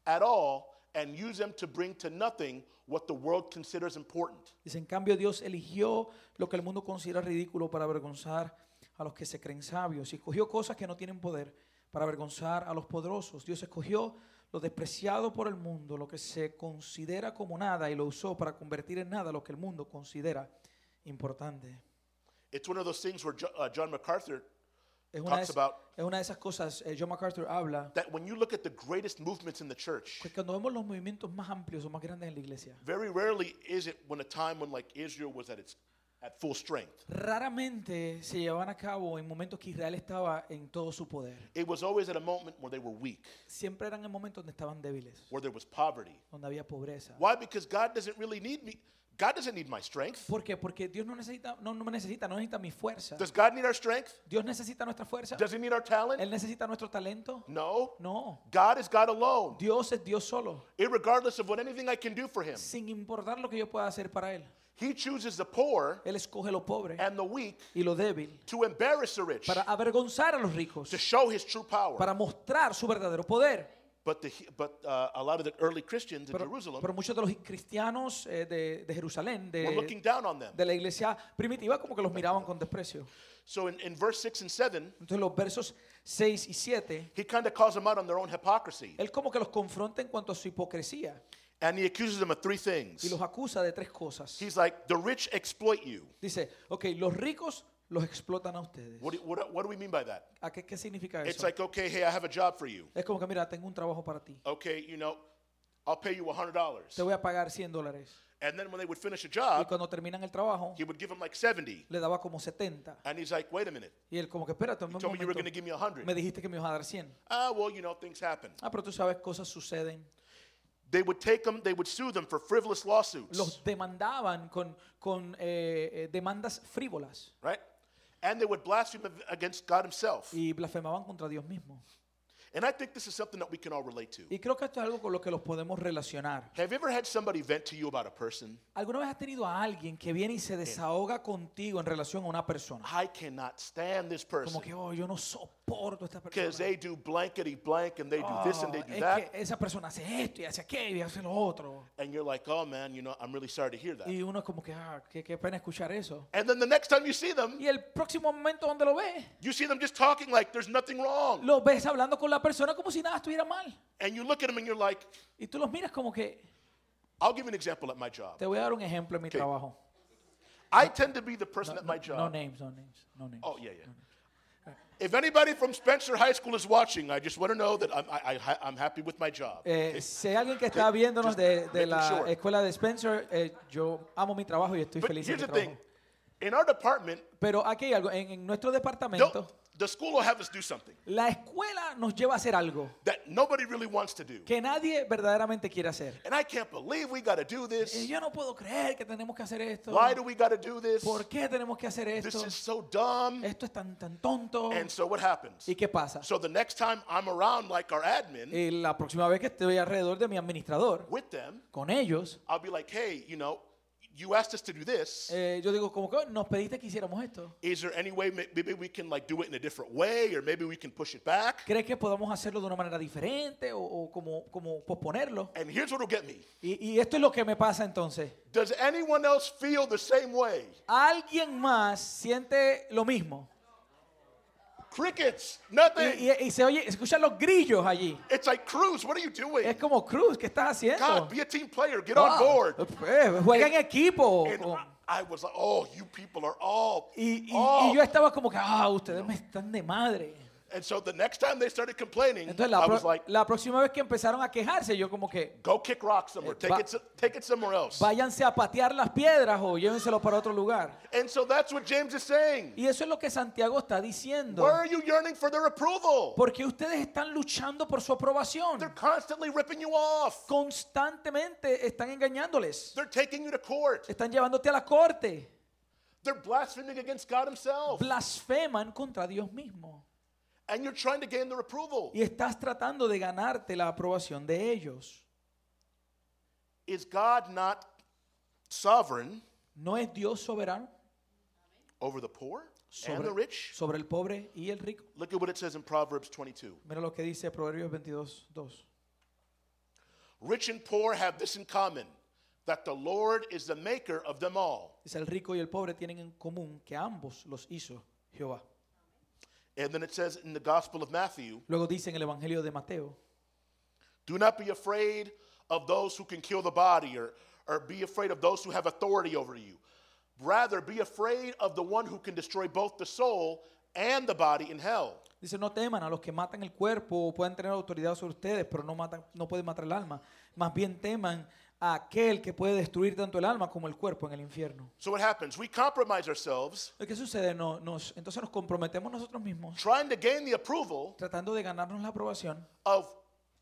at all, and used them to bring to nothing what the world considers important.
Dice, en cambio Dios eligió lo que el mundo considera ridículo para avergonzar a los que se creen sabios y escogió cosas que no tienen poder para avergonzar a los poderosos. Dios escogió lo despreciado por el mundo, lo que se considera como nada y lo usó para convertir en nada lo que el mundo considera importante.
It's one of those things where Jo- uh, John MacArthur
Es una, de,
talks about
es una de esas cosas, eh, John MacArthur habla,
that when you look at the greatest movements in the church,
que cuando vemos los movimientos más amplios o más grandes en la iglesia,
very rarely is it when a time when like Israel was at its at full strength.
raramente se llevaban a cabo en momentos que Israel estaba en todo su poder.
It was always at a moment where they were weak,
Siempre eran en momentos donde estaban débiles,
where there was poverty.
donde había pobreza.
Why? Because God doesn't really need me. God doesn't need my strength.
¿Por qué? Porque Dios no necesita, no, no me necesita, no necesita mi fuerza.
Does God need our strength?
Dios necesita nuestra fuerza.
Does he need our talent?
Él necesita nuestro talento.
No.
No.
God is God alone,
Dios es Dios solo,
irregardless of what anything I can do for him.
sin importar lo que yo pueda hacer para Él.
He chooses the poor
Él escoge lo pobre
and the weak
y lo débil
to embarrass the rich,
para avergonzar a los ricos,
to show his true power.
para mostrar su verdadero poder.
But, the, but uh, a lot of the early Christians in
Pero,
Jerusalem
pero muchos de los cristianos eh, de, de Jerusalén,
were looking
de,
down on them.
de la iglesia primitiva, como que los miraban con desprecio.
So in, in verse 6 and 7,
Entonces los versos 6 y 7,
he kind of calls them out on their own hypocrisy.
él como que los confronta en cuanto a su hipocresía
And he accuses them of three
y
things.
los acusa de tres cosas.
He's like, the rich exploit you.
Dice, ok, los ricos los explotan a ustedes.
What do, what, what do we mean by that?
¿A qué, qué significa
It's
eso?
like, okay, hey, I have a job for you.
Es como que, mira, tengo un trabajo para ti.
Okay, you know, I'll pay you $100.
Te voy a pagar 100 dólares.
And then when they would finish a
Y
job,
cuando terminan el trabajo,
he would give them like 70.
le daba como 70.
And he's like, wait a minute.
Y él como que, espérate, un
You me you were
momento.
going to give me 100.
Me dijiste que me ibas a dar 100.
Ah, well, you know, things happen.
Ah, pero tú sabes, cosas suceden.
They would take them, they would sue them for frivolous lawsuits,
Los demandaban con, con eh, eh, demandas frívolas
right? And they would blaspheme against God himself.
y blasfemaban contra Dios mismo.
And I think this is something that we can all relate to.
Y creo que esto es algo con lo que los podemos relacionar.
Have you ever had somebody vent to you about a person?
¿Alguna vez has tenido a alguien que viene y se desahoga contigo en relación a una persona?
I cannot stand this person
Como que, oh, yo no soporto a esta
because
persona.
they do blankety blank and they do this and they
Oh,
do
es
that.
que esa persona hace esto y hace aquello y hace lo otro.
And you're like, oh man, you know, I'm really sorry to hear that.
Y uno es como que, ah, qué, qué pena escuchar eso.
And then the next time you see them,
Y el próximo momento donde lo ves,
you see them just talking like there's nothing wrong.
lo ves hablando con la persona como si nada estuviera mal.
And you look at them and you're like,
Y tú los miras como que,
I'll give you an example at my job.
te voy a dar un ejemplo en mi
Okay.
trabajo.
I tend to be the person
No,
at my
no-
job.
no names, no names, no names.
Oh, yeah, yeah. If anybody from Spencer High School is watching, I just want to know that I'm, I, I, I'm happy with my job.
Eh, si hay alguien que está viéndonos de, de la
sure.
escuela de Spencer, eh, yo amo mi trabajo y estoy
But
feliz
here's the thing
trabajo.
In our department,
Pero aquí hay algo, en, en nuestro departamento,
the school will have us do something
la escuela nos lleva a hacer algo
that nobody really wants to do.
que nadie verdaderamente quiere hacer.
And I can't believe we got to do
Eh,
this.
yo no puedo creer que tenemos que hacer esto.
Why do we got to do this?
¿Por qué tenemos que hacer
This
esto?
is so dumb.
Esto es tan, tan tonto.
And so what happens?
¿Y qué pasa?
So the next time I'm around like our admin
Y la próxima vez que estoy alrededor de mi administrador,
with them,
con ellos,
I'll be like, hey, you know, you asked us to do this.
eh, yo digo, como que "Oh, nos pediste que hiciéramos esto.
Is there any way may- maybe we can like do it in a different way or maybe we can push it back?
¿Crees que podamos hacerlo de una manera diferente o, o como, como posponerlo?
And here's what'll get me.
Y, y esto es lo que me pasa entonces.
Does anyone else feel the same way?
¿Alguien más siente lo mismo?
Crickets, nothing.
y- y se oye, escuchan los grillos allí.
It's like Cruz, what are you doing?
Es como Cruz, ¿qué estás haciendo?
God, be a team player, get on board.
Eh, juega en equipo.
And
O-
I was like, oh, you people are all.
Y, y-
oh.
y yo estaba como que, ah, ustedes me están de madre.
And so the next time they started complaining,
Entonces la,
I was like,
la próxima vez que empezaron a quejarse, yo como que,
go kick rocks somewhere,
Eh,
take
va-
it, take it somewhere else.
váyanse a patear las piedras o llévenselo para otro lugar.
And so that's what James is saying.
Y eso es lo que Santiago está diciendo.
Why are you yearning for their approval?
Porque ustedes están luchando por su aprobación.
They're constantly ripping you off.
Constantemente están engañándoles.
They're taking you to court.
Están llevándote a la corte.
They're blaspheming against God Himself.
Blasfeman contra Dios mismo.
And you're trying to gain their approval.
Y estás tratando de ganarte la aprobación de ellos.
Is God not sovereign
¿No es Dios soberano
over the poor and
sobre,
the rich?
sobre el pobre y el rico?
Look at what it says in Proverbs 22.
Mira lo que dice Proverbios 22, 2.
Rich and poor have this in common that the Lord is the maker of them all.
Dice, el rico y el pobre tienen en común que ambos los hizo Jehová.
And then it says in the Gospel of Matthew,
Luego dice en el Evangelio de Mateo,
do not be afraid of those who can kill the body or, or be afraid of those who have authority over you. Rather, be afraid of the one who can destroy both the soul and the body in hell.
dice, no teman a los que matan el cuerpo o pueden tener autoridad sobre ustedes, pero no, matan, no pueden matar el alma. Más bien teman a aquel que puede destruir tanto el alma como el cuerpo en el infierno.
So what happens? We compromise ourselves,
¿Qué sucede? No, nos, entonces nos comprometemos nosotros mismos
trying to gain the approval
tratando de ganarnos la aprobación
of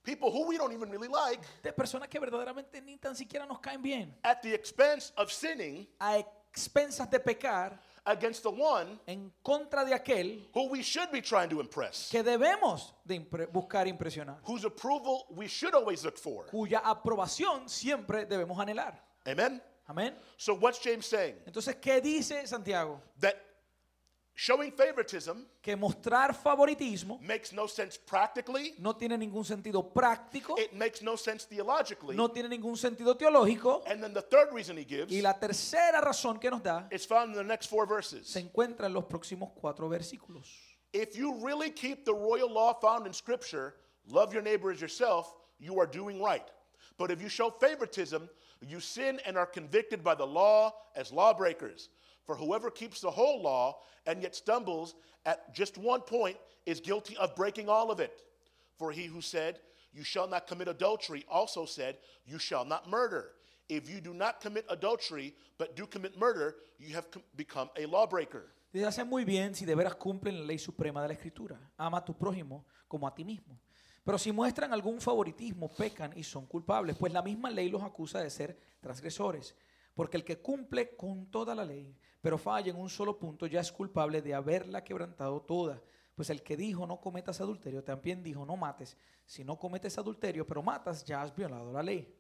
people who we don't even really like
de personas que verdaderamente ni tan siquiera nos caen bien,
at the expense of sinning
a expensas de pecar
against the one
en contra de aquel
who we should be trying to impress,
que debemos de impre- buscar impresionar,
whose approval we should always look for.
cuya aprobación siempre debemos anhelar.
Amen?
Amén.
So, what's James saying?
Entonces, ¿qué dice Santiago?
That showing favoritism
Que mostrar favoritismo
makes no sense practically,
no tiene ningún sentido práctico,
it makes no sense theologically.
no tiene ningún sentido teológico.
And then the third reason he gives
Y la tercera razón que nos da
is found in the next four verses.
se encuentra en los próximos cuatro versículos.
If you really keep the royal law found in Scripture, love your neighbor as yourself, you are doing right. But if you show favoritism, you sin and are convicted by the law as lawbreakers. For whoever keeps the whole law and yet stumbles at just one point is guilty of breaking all of it. For he who said, You shall not commit adultery, also said, You shall not murder. If you do not commit adultery, but do commit murder, you have com- become a lawbreaker.
Dice, hace muy bien si de veras cumplen la ley suprema de la Escritura. Ama a tu prójimo como a ti mismo. Pero si muestran algún favoritismo, pecan y son culpables, pues la misma ley los acusa de ser transgresores. Porque el que cumple con toda la ley, pero falla en un solo punto, ya es culpable de haberla quebrantado toda. Pues el que dijo no cometas adulterio, también dijo no mates. Si no cometes adulterio, pero matas, ya has violado la ley.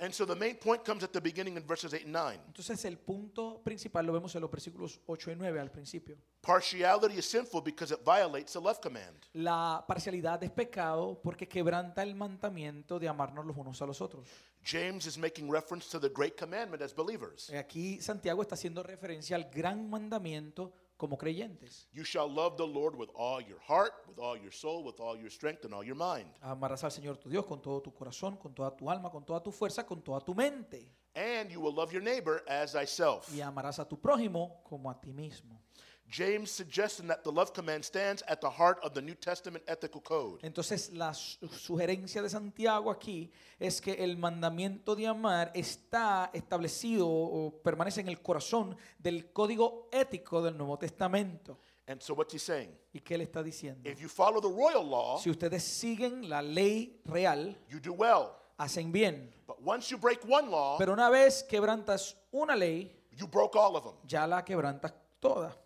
And so the main point comes at the beginning in verses 8 and 9.
Entonces el punto principal lo vemos en los versículos 8 y 9 al principio.
Partiality is sinful because it violates the love command.
La parcialidad es pecado porque quebranta el mandamiento de amarnos los unos a los otros.
James is making reference to the great commandment as believers.
Aquí Santiago está haciendo referencia al gran mandamiento como creyentes.
You shall love the Lord with all your heart, with all your soul, with all your strength, and all your mind.
Amarás al Señor tu Dios con todo tu corazón, con toda tu alma, con toda tu fuerza, con toda tu mente.
And you will love your neighbor as thyself.
Y amarás a tu prójimo como a ti mismo.
James suggesting that the love command stands at the heart of the New Testament ethical code.
Entonces la su- sugerencia de Santiago aquí es que el mandamiento de amar está establecido o permanece en el corazón del código ético del Nuevo Testamento.
And so what's he saying?
¿Y qué le está diciendo?
If you follow the royal law,
Si ustedes siguen la ley real,
you do well.
hacen bien.
But once you break one law,
Pero una vez quebrantas una ley,
you broke all of them.
ya la quebrantas toda.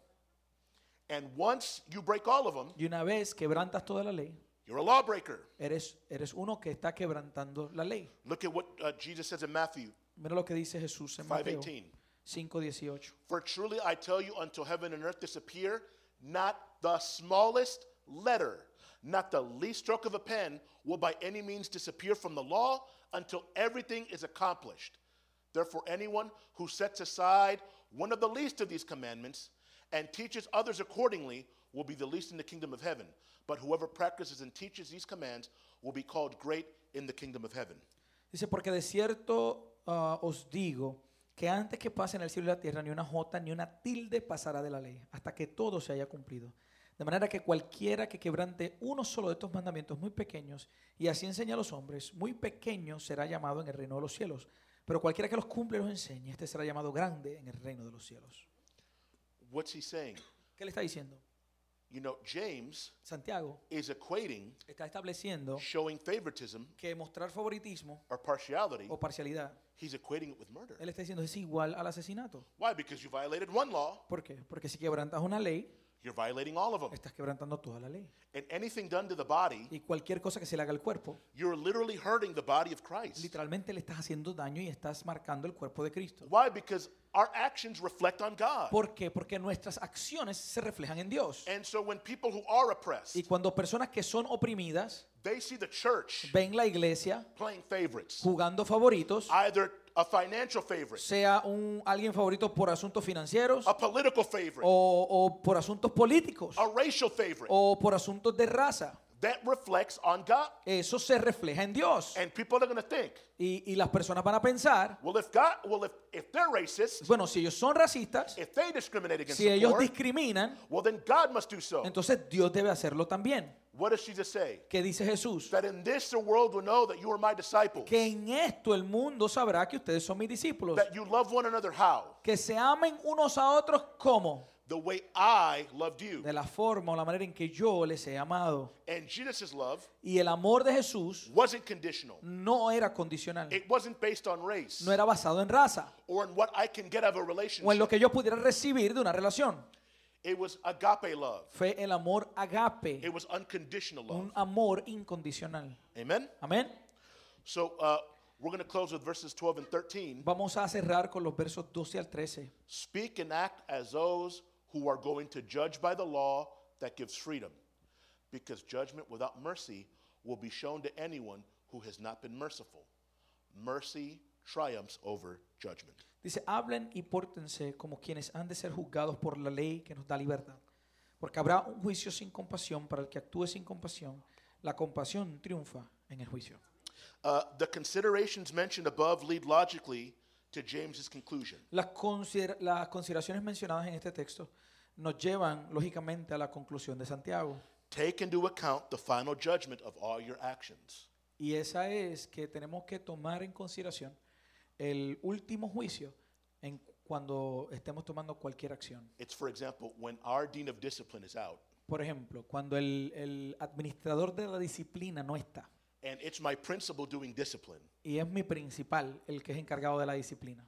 And once you break all of them,
Y una vez quebrantas toda la ley,
you're a lawbreaker.
eres, eres uno que está quebrantando la ley.
Look at what uh, Jesus says in Matthew
Mira lo que dice Jesús en Mateo
5:18.
5:18.
For truly I tell you, until heaven and earth disappear, not the smallest letter, not the least stroke of a pen, will by any means disappear from the law until everything is accomplished. Therefore, anyone who sets aside one of the least of these commandments and teaches others accordingly will be the least in the kingdom of heaven. But whoever practices and teaches these commands will be called great in the kingdom of heaven.
Dice, porque de cierto ah, os digo que antes que pasen el cielo y la tierra, ni una jota ni una tilde pasará de la ley, hasta que todo se haya cumplido. De manera que cualquiera que quebrante uno solo de estos mandamientos muy pequeños, y así enseña a los hombres, muy pequeño será llamado en el reino de los cielos. Pero cualquiera que los cumple y los enseñe, este será llamado grande en el reino de los cielos.
What's he saying?
¿Qué le está diciendo?
You know, James
Santiago
is equating
está estableciendo
showing favoritism
que mostrar favoritismo
or partiality,
o parcialidad,
he's equating it with murder.
él está diciendo es igual al asesinato.
Why? Because you violated one law,
¿Por qué? Porque si quebrantas una ley,
you're violating all of them.
estás quebrantando toda la ley.
And anything done to the body,
Y cualquier cosa que se le haga al cuerpo,
you're literally hurting the body of Christ.
literalmente le estás haciendo daño y estás marcando el cuerpo de Cristo.
Why? Because our actions reflect on God.
¿Por qué? Porque nuestras acciones se reflejan en Dios.
And so when people who are
Y
oppressed,
cuando personas que son oprimidas
they see the church
ven la iglesia
playing favorites,
jugando favoritos,
either a financial favorite,
sea un alguien favorito por asuntos financieros
a political favorite,
o, o por asuntos políticos
a racial favorite,
o por asuntos de raza.
that reflects on God.
Eso se refleja en Dios.
And people are going to think,
Y, y las personas van a pensar,
well, if God, well, if, if they're racist,
bueno, si ellos son racistas,
if they discriminate against
si ellos
poor,
discriminan,
well, then God must do so.
entonces Dios debe hacerlo también.
What does Jesus say?
¿Qué dice Jesús?
That in this the world will know that you are my disciples.
Que en esto el mundo sabrá que ustedes son mis discípulos.
That you love one another how?
Que se amen unos a otros como
The way I loved you.
de la forma o la manera en que yo les he amado.
And Jesus' love
Y el amor de Jesús
wasn't conditional.
no era condicional,
It wasn't based on race
no era basado en raza
or in what I can get out of a
o en lo
relationship.
que yo pudiera recibir de una relación.
It was agape love.
Fue el amor agape,
It was unconditional love.
un amor incondicional.
Amen?
Amén.
So uh, we're going to close with verses 12 and 13.
Vamos a cerrar con los versos 12 al 13.
Speak and act as those who are going to judge by the law that gives freedom, because judgment without mercy will be shown to anyone who has not been merciful. Mercy triumphs over judgment.
Dice, hablen y pórtense como quienes han de ser juzgados por la ley que nos da libertad. Porque habrá un juicio sin compasión para el que actúe sin compasión. La compasión triunfa en el juicio.
Uh, the considerations mentioned above lead logically to James's conclusion.
Las, consider- las consideraciones mencionadas en este texto nos llevan lógicamente a la conclusión de Santiago.
Take into account the final judgment of all your actions.
Y esa es que tenemos que tomar en consideración el último juicio en cuando estemos tomando cualquier acción.
It's, for example, when our dean of discipline is out,
Por ejemplo, cuando el, el administrador de la disciplina no está
and it's my principal doing discipline,
y es mi principal el que es encargado de la disciplina.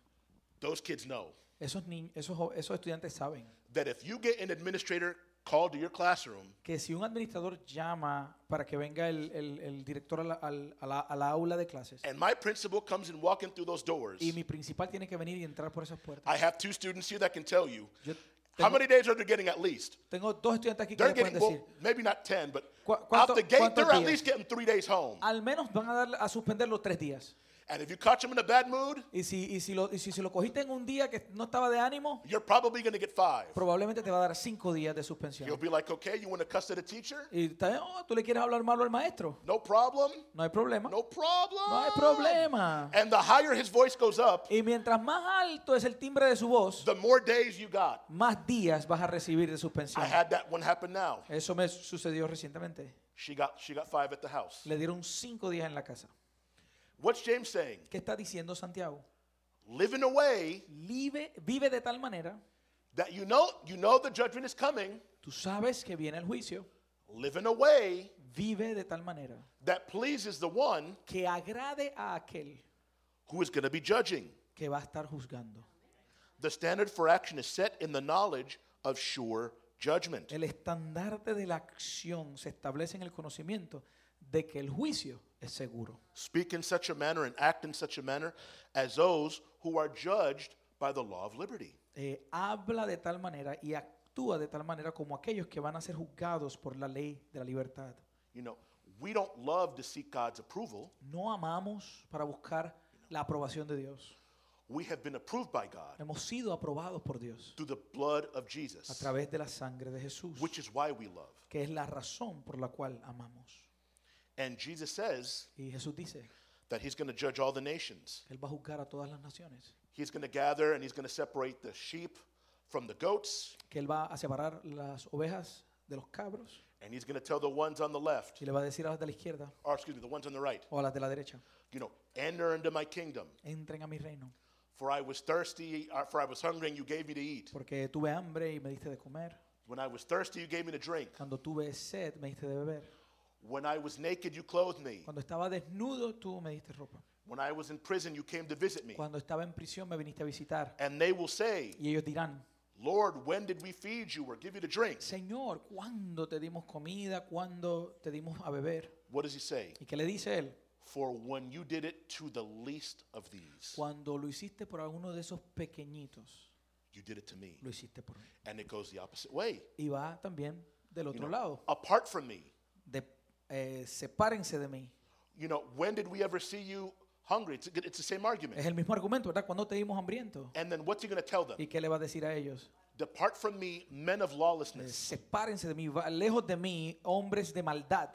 those kids know
Esos, esos, esos estudiantes saben
that if you get an administrator called to your classroom
que si un administrador llama para que venga el, el- el director a la, al- a la- a la aula de clases
and my principal comes and walking through those doors,
y mi principal tiene que venir y entrar por esas puertas.
I have two students here that can tell you
Yo
how
tengo,
many days are they getting at least?
tengo dos estudiantes aquí que
They're
le pueden
getting,
decir,
well, maybe not 10, but
¿Cu-
out the gate,
cuántos
they're at
días?
least getting three days home.
al menos van a, dar, a suspenderlo tres días.
And if you catch them in a bad mood,
Y si, y, si lo, y si se lo cogiste en un día que no estaba de ánimo,
you're probably going to get five.
probablemente te va a dar cinco días de suspensión.
You'll be like, okay, you want to cuss at a teacher?
Y oh, tú le quieres hablar malo al maestro.
No problem.
No hay problema.
No problem.
No hay problema.
And the higher his voice goes up,
Y mientras más alto es el timbre de su voz,
the more days you got.
más días vas a recibir de
I
suspensión.
had that one happen now.
Eso me sucedió recientemente.
She got she got five at the house.
Le dieron cinco días en la casa.
What's James saying?
¿Qué está diciendo Santiago?
Live in a way
Vive, vive de tal manera,
that you know you know the judgment is coming.
tú sabes que viene el juicio.
Live in a way
Vive de tal manera
that pleases the one
que agrade a aquel
who is going to be judging.
que va a estar juzgando.
The standard for action is set in the knowledge of sure judgment.
El estandarte de la acción se establece en el conocimiento de que el juicio es seguro.
Speak in such a manner and act in such a manner as those who are judged by the law of liberty.
Eh, habla de tal manera y actúa de tal manera como aquellos que van a ser juzgados por la ley de la libertad.
You know, we don't love to seek God's approval.
No amamos para buscar la aprobación de Dios.
We have been approved by God
Hemos sido aprobados por Dios
through the blood of
a
Jesus,
través de la sangre de Jesús,
which is why we love.
que es la razón por la cual amamos.
And Jesus says
Y Jesús dice,
that he's going to judge all the nations.
Él va a juzgar a todas las naciones,
He's going to gather and he's going to separate the sheep from the goats,
que Él va a separar las ovejas de los cabros
and he's going to tell the ones on the left,
y le va a decir a las de la izquierda
or excuse me, the ones on the right,
o a las de la derecha,
you know, enter into my kingdom.
entren a mi reino,
For I was thirsty, uh, for I was hungry, and you gave me to eat.
porque tuve hambre y me diste de comer,
When I was thirsty, you gave me to drink.
cuando tuve sed me diste de beber,
When I was naked, you clothed me.
cuando estaba desnudo tú me diste ropa,
When I was in prison, you came to visit me.
cuando estaba en prisión me viniste a visitar.
And they will say,
Y ellos dirán,
Lord, when did we feed you or give you to drink?
Señor, ¿cuándo te dimos comida? ¿Cuándo te dimos a beber?
What does he say?
¿Y qué le dice él?
For when you did it to the least of these,
Cuando lo hiciste por alguno de esos pequeñitos,
you did it to me.
lo hiciste por mí.
And it goes the opposite way.
Y va también del
You
otro
know,
lado.
apart from me,
eh, sepárense de mí.
you know, when did we ever see you hungry? It's, it's the same
Es
argument.
el mismo argumento, ¿verdad? Cuando te dimos hambriento.
And then what's he going to tell them?
¿Y qué le va a decir a ellos?
Depart from me, men of
Eh,
lawlessness.
sepárense de mí, va- lejos de mí, hombres de maldad.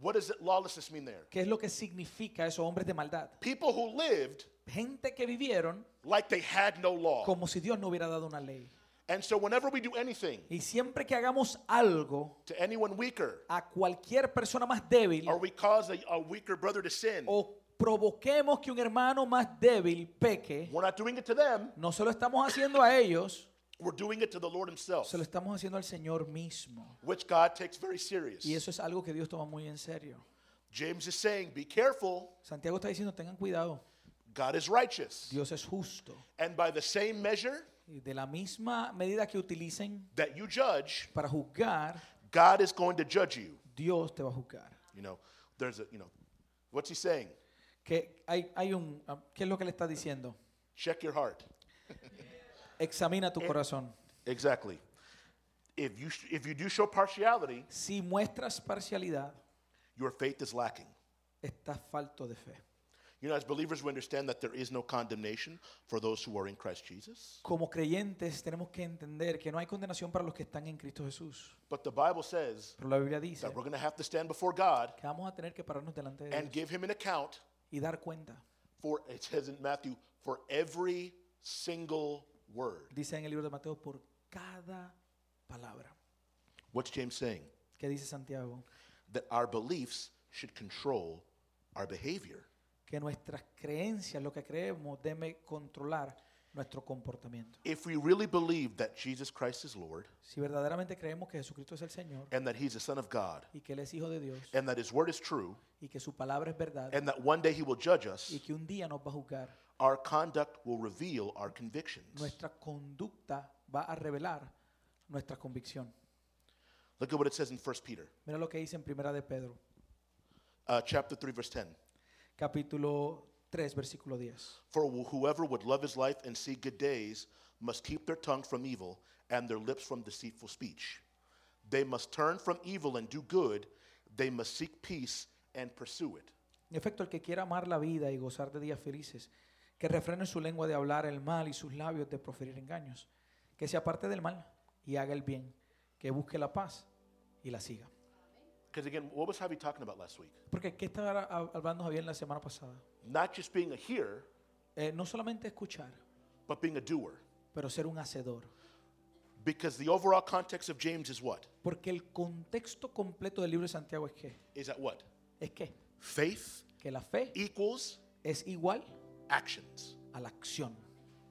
What does it, lawlessness mean there?
¿Qué es lo que significa eso, hombres de maldad?
People who lived
Gente que vivieron
like they had no law.
como si Dios no hubiera dado una ley.
And so whenever we do anything
Y siempre que hagamos algo
to anyone weaker,
a cualquier persona más débil
or we cause a, a weaker brother to sin,
o provoquemos que un hermano más débil peque,
we're not doing it to them,
no se lo estamos haciendo a ellos,
we're doing it to the Lord himself,
se lo estamos haciendo al Señor mismo.
which God takes very serious.
Y eso es algo que Dios toma muy en serio.
James is saying, be careful,
Santiago está diciendo, tengan cuidado,
God is righteous.
Dios es justo.
And by the same measure
de la misma medida que utilicen
that you judge,
para juzgar,
God is going to judge you.
Dios te va a juzgar.
You know, there's a, you know, what's he saying?
Que hay, hay un, ah, ¿Qué es lo que le está diciendo?
Check your heart.
Examina tu corazón.
Exactly. If you, if you do show partiality,
Si muestras parcialidad,
your faith is lacking.
estás falto de fe.
You know, as believers, we understand that there is no condemnation for those who are in Christ Jesus.
Como creyentes tenemos que entender que no hay condenación para los que están en Cristo Jesús.
But the Bible says
Pero la Biblia dice
that we're going to have to stand before God
que vamos a tener que pararnos delante de
and
Dios
give Him an account
y dar cuenta.
for, it says in Matthew, for every single word.
Dice en el libro de Mateo por cada palabra.
What's James saying?
¿Qué dice Santiago?
That our beliefs should control our behavior.
Que nuestras creencias, lo que creemos, debe controlar nuestro comportamiento.
If we really believe that Jesus Christ is Lord
Si verdaderamente creemos que Jesucristo es el Señor
and that He's the Son of God
y que Él es Hijo de Dios
and that His Word is true
y que su palabra es verdad
and that one day He will judge us,
y que un día nos va a juzgar,
our conduct will reveal our convictions.
nuestra conducta va a revelar nuestra convicción.
Look at what it says in 1 Peter
Mira lo que dice en Primera de Pedro,
uh, chapter 3, verse 10.
Capítulo 3, versículo 10.
For wh- whoever would love his life and see good days must keep their tongue from evil and their lips from deceitful speech. They must turn from evil and do good. They must seek peace and pursue it.
En efecto, el que quiera amar la vida y gozar de días felices, que refrene su lengua de hablar el mal y sus labios de proferir engaños, que se aparte del mal y haga el bien, que busque la paz y la siga.
Because again, what was Javi talking about last week?
Porque ¿qué estaba hab- hablando Javier la semana pasada?
Not just being a hearer,
Eh, no solamente escuchar,
but being a doer.
pero ser un hacedor.
Because the overall context of James is what?
Porque el contexto completo del libro de Santiago es que,
Is that what?
es que,
Faith
que la fe
equals
es igual
actions,
a la acción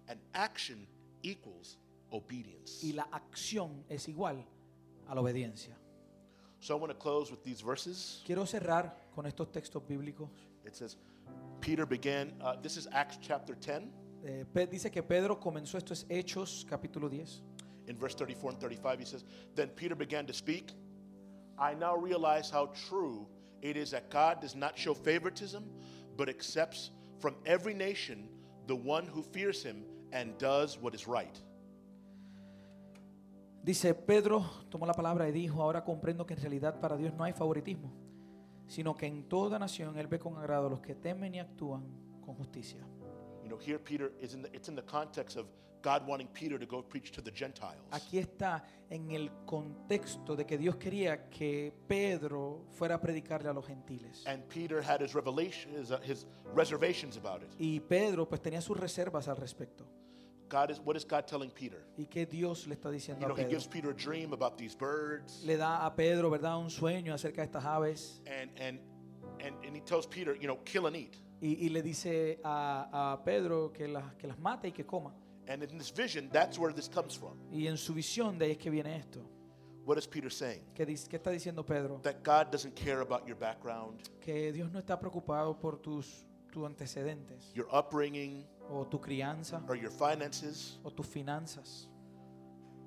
and action equals obedience.
y la acción es igual a la obediencia.
So I want to close with these verses.
Quiero cerrar con estos textos bíblicos.
It says, Peter began, uh, this is Acts chapter 10,
Eh, Pe- dice que Pedro comenzó, esto es Hechos capítulo 10.
in verse 34 and 35. He says, Then Peter began to speak. I now realize how true it is that God does not show favoritism, but accepts from every nation the one who fears him and does what is right.
Dice, Pedro tomó la palabra y dijo, ahora comprendo que en realidad para Dios no hay favoritismo, sino que en toda nación Él ve con agrado a los que temen y actúan con justicia.
You know, here Peter is in the, it's in the context of God wanting Peter to go preach to the Gentiles.
Aquí está en el contexto de que Dios quería que Pedro fuera a predicarle a los gentiles.
And Peter had his revelation, his, uh, his reservations about it.
Y Pedro pues tenía sus reservas al respecto.
God is, what is God telling Peter?
¿Y qué Dios le está diciendo
You know,
a
he
Pedro?
gives Peter a dream about these birds.
Le da a Pedro, ¿verdad?, un sueño acerca de estas aves.
And, and, and, and he tells Peter, you know, kill and eat.
Y, y le dice a, a Pedro que las, que las mate y que coma.
And in this vision, that's where this comes from.
Y en su visión de ahí es que viene esto.
What is Peter saying?
¿Qué, dice- qué está diciendo Pedro?
That God doesn't care about your background,
Que Dios no está preocupado por tus, tus antecedentes
your upbringing,
o tu crianza
or your finances.
o tus finanzas.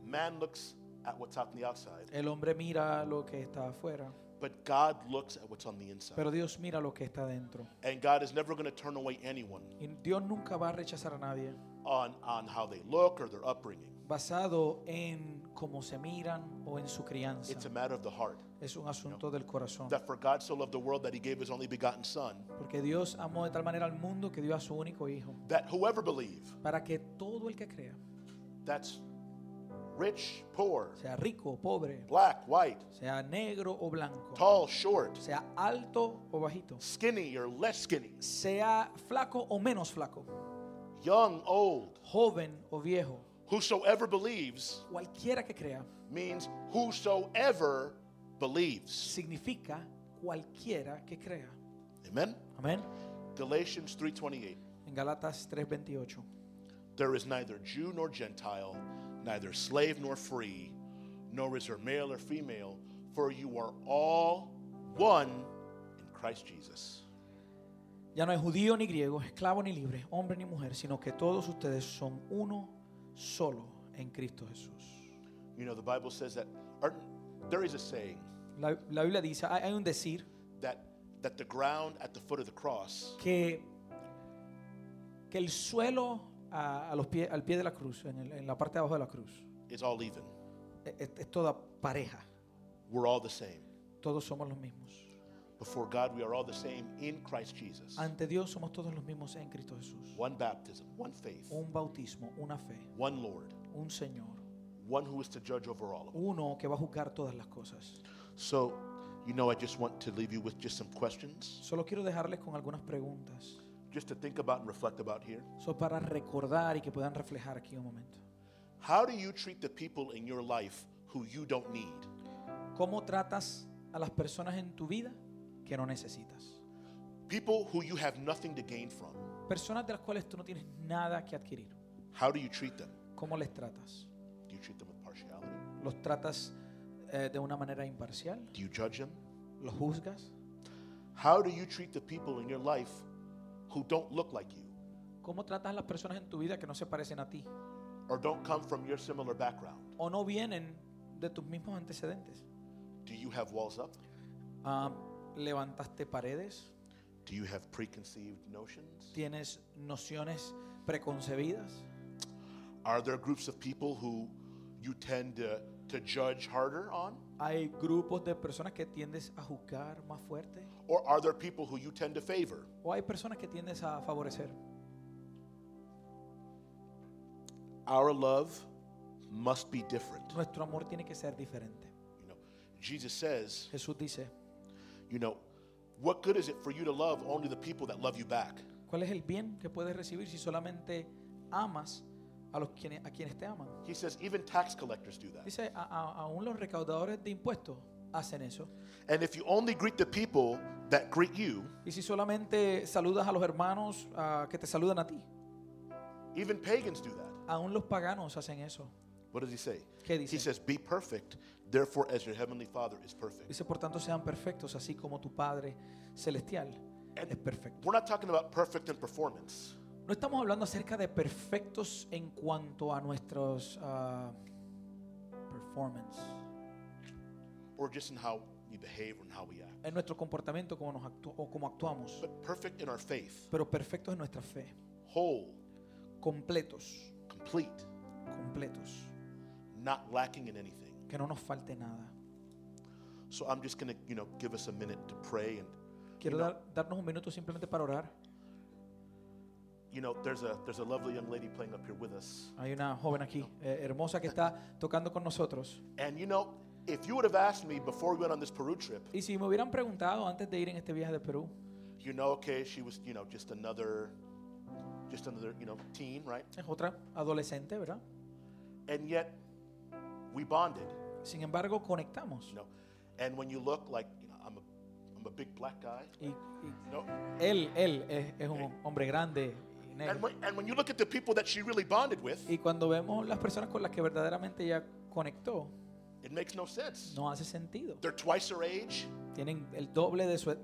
Man looks at what's the outside,
El hombre mira lo que está afuera,
but God looks at what's on the inside.
pero Dios mira lo que está dentro.
And God is never going to turn away anyone
Y Dios nunca va a rechazar a nadie
on, on how they look or their upbringing.
Basado en cómo se miran o en su crianza.
It's a matter of the heart.
Es un asunto del corazón.
That for God so loved the world that he gave his only begotten Son,
Porque Dios amó de tal manera al mundo que dio a su único hijo.
that whoever believe,
Para que todo el que crea,
that's rich, poor,
sea rico o pobre,
black, white,
sea negro o blanco,
tall, short,
sea alto o bajito,
skinny or less skinny,
sea flaco o menos flaco,
young, old,
joven o viejo,
whosoever believes
cualquiera que crea,
means whosoever believes.
significa cualquiera que crea.
Amen.
Amén.
Galatians 3:28.
En Galatas 3:28.
There is neither Jew nor Gentile, neither slave nor free, nor is there male or female, for you are all one in Christ Jesus.
Ya no hay judío ni griego, esclavo ni libre, hombre ni mujer, sino que todos ustedes son uno solo en Cristo Jesús.
You know, the Bible says that, or there is a saying
La, la Biblia dice, hay, hay un decir
that, that the ground at the foot of the cross
que, que el suelo a, a los pies, al pie de la cruz, en, el- en la parte de abajo de la cruz,
is all even.
es- es toda pareja.
We're all the same.
Todos somos los mismos.
Before God, we are all the same in Christ Jesus.
Ante Dios somos todos los mismos en Cristo Jesús.
One baptism, one faith,
Un bautismo, una fe,
one Lord,
un Señor,
one who is to judge over all of
uno que va a juzgar todas las cosas.
So, you know, I just want to leave you with just some questions,
Solo quiero dejarles con algunas preguntas,
just to think about and reflect about here.
solo para recordar y que puedan reflejar aquí un momento.
How do you treat the people in your life who you don't need?
¿Cómo tratas a las personas en tu vida que no necesitas?
People who you have nothing to gain from.
Personas de las cuales tú no tienes nada que adquirir.
How do you treat them?
¿Cómo les tratas?
Do you treat them with partiality?
¿Los tratas eh, de una manera imparcial?
Do you judge them?
¿Los juzgas?
How do you treat the people in your life who don't look like you
¿Cómo tratas a las personas en tu vida que no se parecen a ti?
or don't come from your similar background?
¿O no vienen de tus mismos antecedentes?
Do you have walls up?
Ah, ¿Levantaste paredes?
Do you have preconceived notions?
¿Tienes nociones preconcebidas?
Are there groups of people who you tend to, to judge harder on?
¿Hay grupos de personas que tiendes a juzgar más fuerte?
Or are there people who you tend to favor?
¿O hay personas que tiendes a favorecer?
Our love must be different.
Nuestro amor tiene que ser diferente.
You know, Jesus says,
Jesús dice,
you know, what good is it for you to love only the people that love you back?
¿cuál es el bien que puedes recibir si solamente amas a, los quienes, a quienes te aman?
He says even tax collectors do that.
Dice, a- a- aún los recaudadores de impuestos hacen eso.
And if you only greet the people that greet you,
Y si solamente saludas a los hermanos ah, que te saludan a ti,
even pagans do that.
aún los paganos hacen eso.
What does he say?
¿Qué
He
dice?
says, Be perfect, therefore, as your heavenly Father is perfect.
Dice, por tanto, sean perfectos, así como tu Padre celestial es perfecto.
We're not talking about perfect in performance.
No estamos hablando acerca de perfectos en cuanto a nuestros ah, performance,
or just in how we behave and how we act,
en nuestro comportamiento como nos actu- o como actuamos,
but perfect in our faith,
pero perfectos en nuestra fe,
whole,
completos,
complete,
completos,
not lacking in anything.
que no nos falte nada.
So I'm just going to, you know, give us a minute to pray and
Quiero
You know-
dar- darnos un minuto simplemente para orar.
you know, there's a there's a lovely young lady playing up here with us.
Hay una joven aquí, eh, hermosa, que está tocando con nosotros.
And you know, if you would have asked me before we went on this Peru trip,
Y si me hubieran preguntado antes de ir en este viaje de Perú,
you know, okay, she was, you know, just another just another, you know, teen, right?
es otra adolescente, ¿verdad?
And yet we bonded,
Sin embargo, conectamos.
know. And when you look like, you know, I'm a I'm a big black guy,
Y, y
know.
él, él es, es un hombre grande y
And when, and when you look at the people that she really bonded with,
Y cuando vemos las personas con las que verdaderamente ella conectó,
it makes no sense.
no hace sentido.
They're twice her age.
Tienen el doble de su... Oh,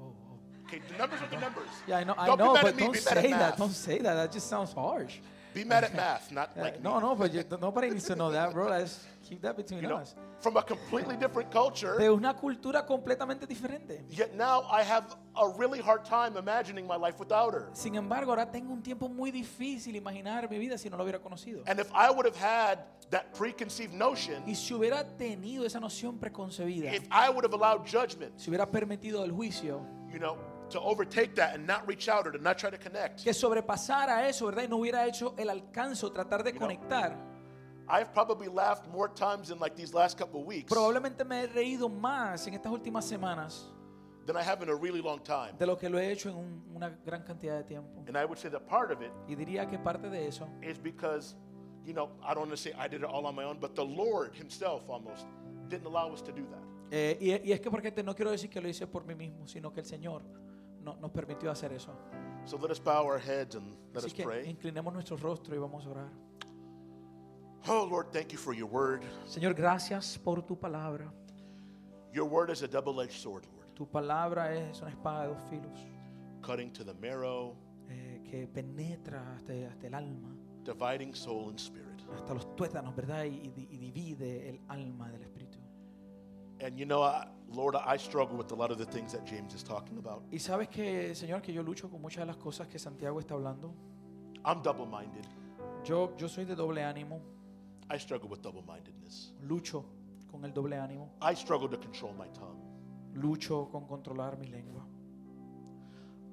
oh.
Okay, the numbers are the numbers.
Yeah, I know,
Don't be
know but don't
be mad at
say that.
math.
Don't say that. That just sounds harsh.
Be mad at math, not
Eh,
like
no, no, but you, nobody needs to know that, bro. Let's keep that between
You know,
us.
from a completely different culture.
De una cultura completamente diferente.
Yet now I have a really hard time imagining my life without her.
Sin embargo, ahora tengo un tiempo muy difícil imaginar mi vida si no lo hubiera conocido.
And if I would have had that preconceived notion,
Y si hubiera tenido esa noción preconcebida,
if I would have allowed judgment,
si hubiera permitido el juicio
you know, to overtake that and not reach out or to not try to connect,
que sobrepasara eso, ¿verdad? Y no hubiera hecho el alcance o tratar de
know,
conectar,
I've probably laughed more times in like these last couple of weeks
probablemente me he reído más en estas últimas semanas
than I have in a really long time.
de lo que lo he hecho en un- una gran cantidad de tiempo.
And I would say that part of it
Y diría que parte de eso
is because, you know, I don't want to say I did it all on my own, but the Lord Himself almost didn't allow us to do that.
Eh, y, y es que porque te- no quiero decir que lo hice por mí mismo, sino que el Señor no- nos permitió hacer eso.
So let us bow our heads and let
Así
us
que
pray.
inclinemos nuestro rostro y vamos a orar.
Oh, Lord, thank you for your word.
Señor, gracias por tu palabra.
Your word is a double edged sword, Lord,
Tu palabra es una espada de dos filos
cutting to the marrow,
eh, que penetra hasta, hasta el alma,
dividing soul and spirit.
hasta los tuétanos, ¿verdad? Y, y- y divide el alma del espíritu.
And you know, I, Lord, I struggle with a lot of the things that James is talking about.
Y sabes que, Señor, que yo lucho con muchas de las cosas que Santiago está hablando.
I'm double minded.
Yo, yo soy de doble ánimo,
I struggle with double mindedness.
lucho con el doble ánimo,
I struggle to control my tongue.
lucho con controlar mi lengua.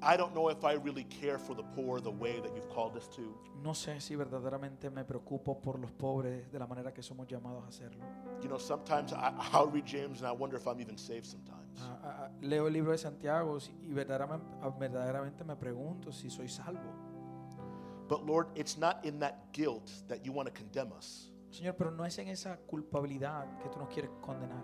I don't know if I really care for the poor the way that you've called us to.
No sé si verdaderamente me preocupo por los pobres de la manera que somos llamados a hacerlo.
You know, sometimes I, I'll read James and I wonder if I'm even saved sometimes.
Ah, ah, ah, leo el libro de Santiago y verdaderamente, ah, verdaderamente me pregunto si soy salvo.
But Lord, it's not in that guilt that you want to condemn us.
Señor, pero no es en esa culpabilidad que tú nos quieres condenar.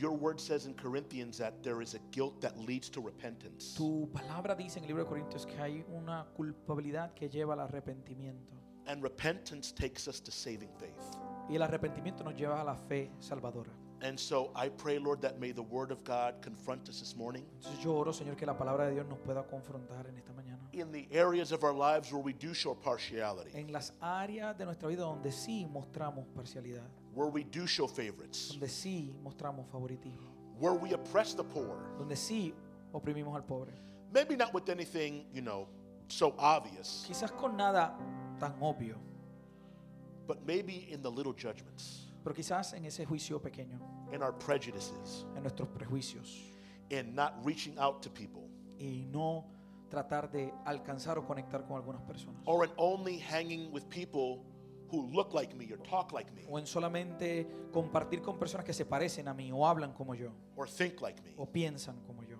Your word says in Corinthians that there is a guilt that leads to repentance.
Tu palabra dice en el libro de Corintios que hay una culpabilidad que lleva al arrepentimiento.
And repentance takes us to saving faith.
Y el arrepentimiento nos lleva a la fe salvadora.
And so I pray, Lord, that may the word of God confront us this morning
Entonces yo oro, Señor, que la palabra de Dios nos pueda confrontar en esta mañana.
in the areas of our lives where we do show partiality,
En las áreas de nuestra vida donde sí mostramos parcialidad,
where we do show favorites,
donde sí mostramos favoritismo,
where we oppress the poor.
donde sí oprimimos al pobre.
Maybe not with anything, you know, so obvious,
Quizás con nada tan obvio,
but maybe in the little judgments,
pero quizás en ese juicio pequeño,
in our prejudices,
en nuestros prejuicios,
in not reaching out to people,
y no tratar de alcanzar o conectar con algunas personas.
or in only hanging with people who look like me or talk like me
O en solamente compartir con personas que se parecen a mí o hablan como yo
or think like me.
o piensan como yo.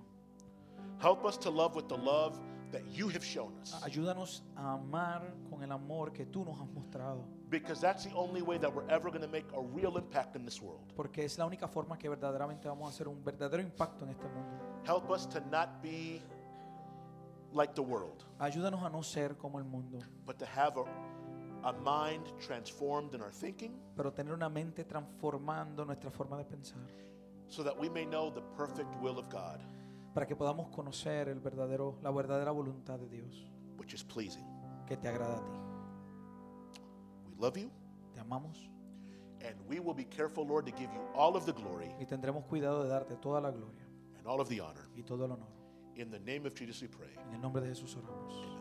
Help us to love with the love that you have shown us.
Ayúdanos a amar con el amor que tú nos has mostrado,
Because that's the only way that we're ever going to make a real impact in this world.
porque es la única forma que verdaderamente vamos a hacer un verdadero impacto en este mundo.
Help us to not be like the world,
Ayúdanos a no ser como el mundo,
but to have a, a mind transformed in our thinking
pero tener una mente transformando nuestra forma de pensar,
so that we may know the perfect will of God,
para que podamos conocer el verdadero, la verdadera voluntad de Dios
which is pleasing.
que te agrada a ti.
We love you,
Te amamos
and we will be careful, Lord, to give you all of the glory
y tendremos cuidado de darte toda la gloria
and all of the honor.
y todo el honor.
In the name of Jesus we pray.
En el nombre de Jesús oramos.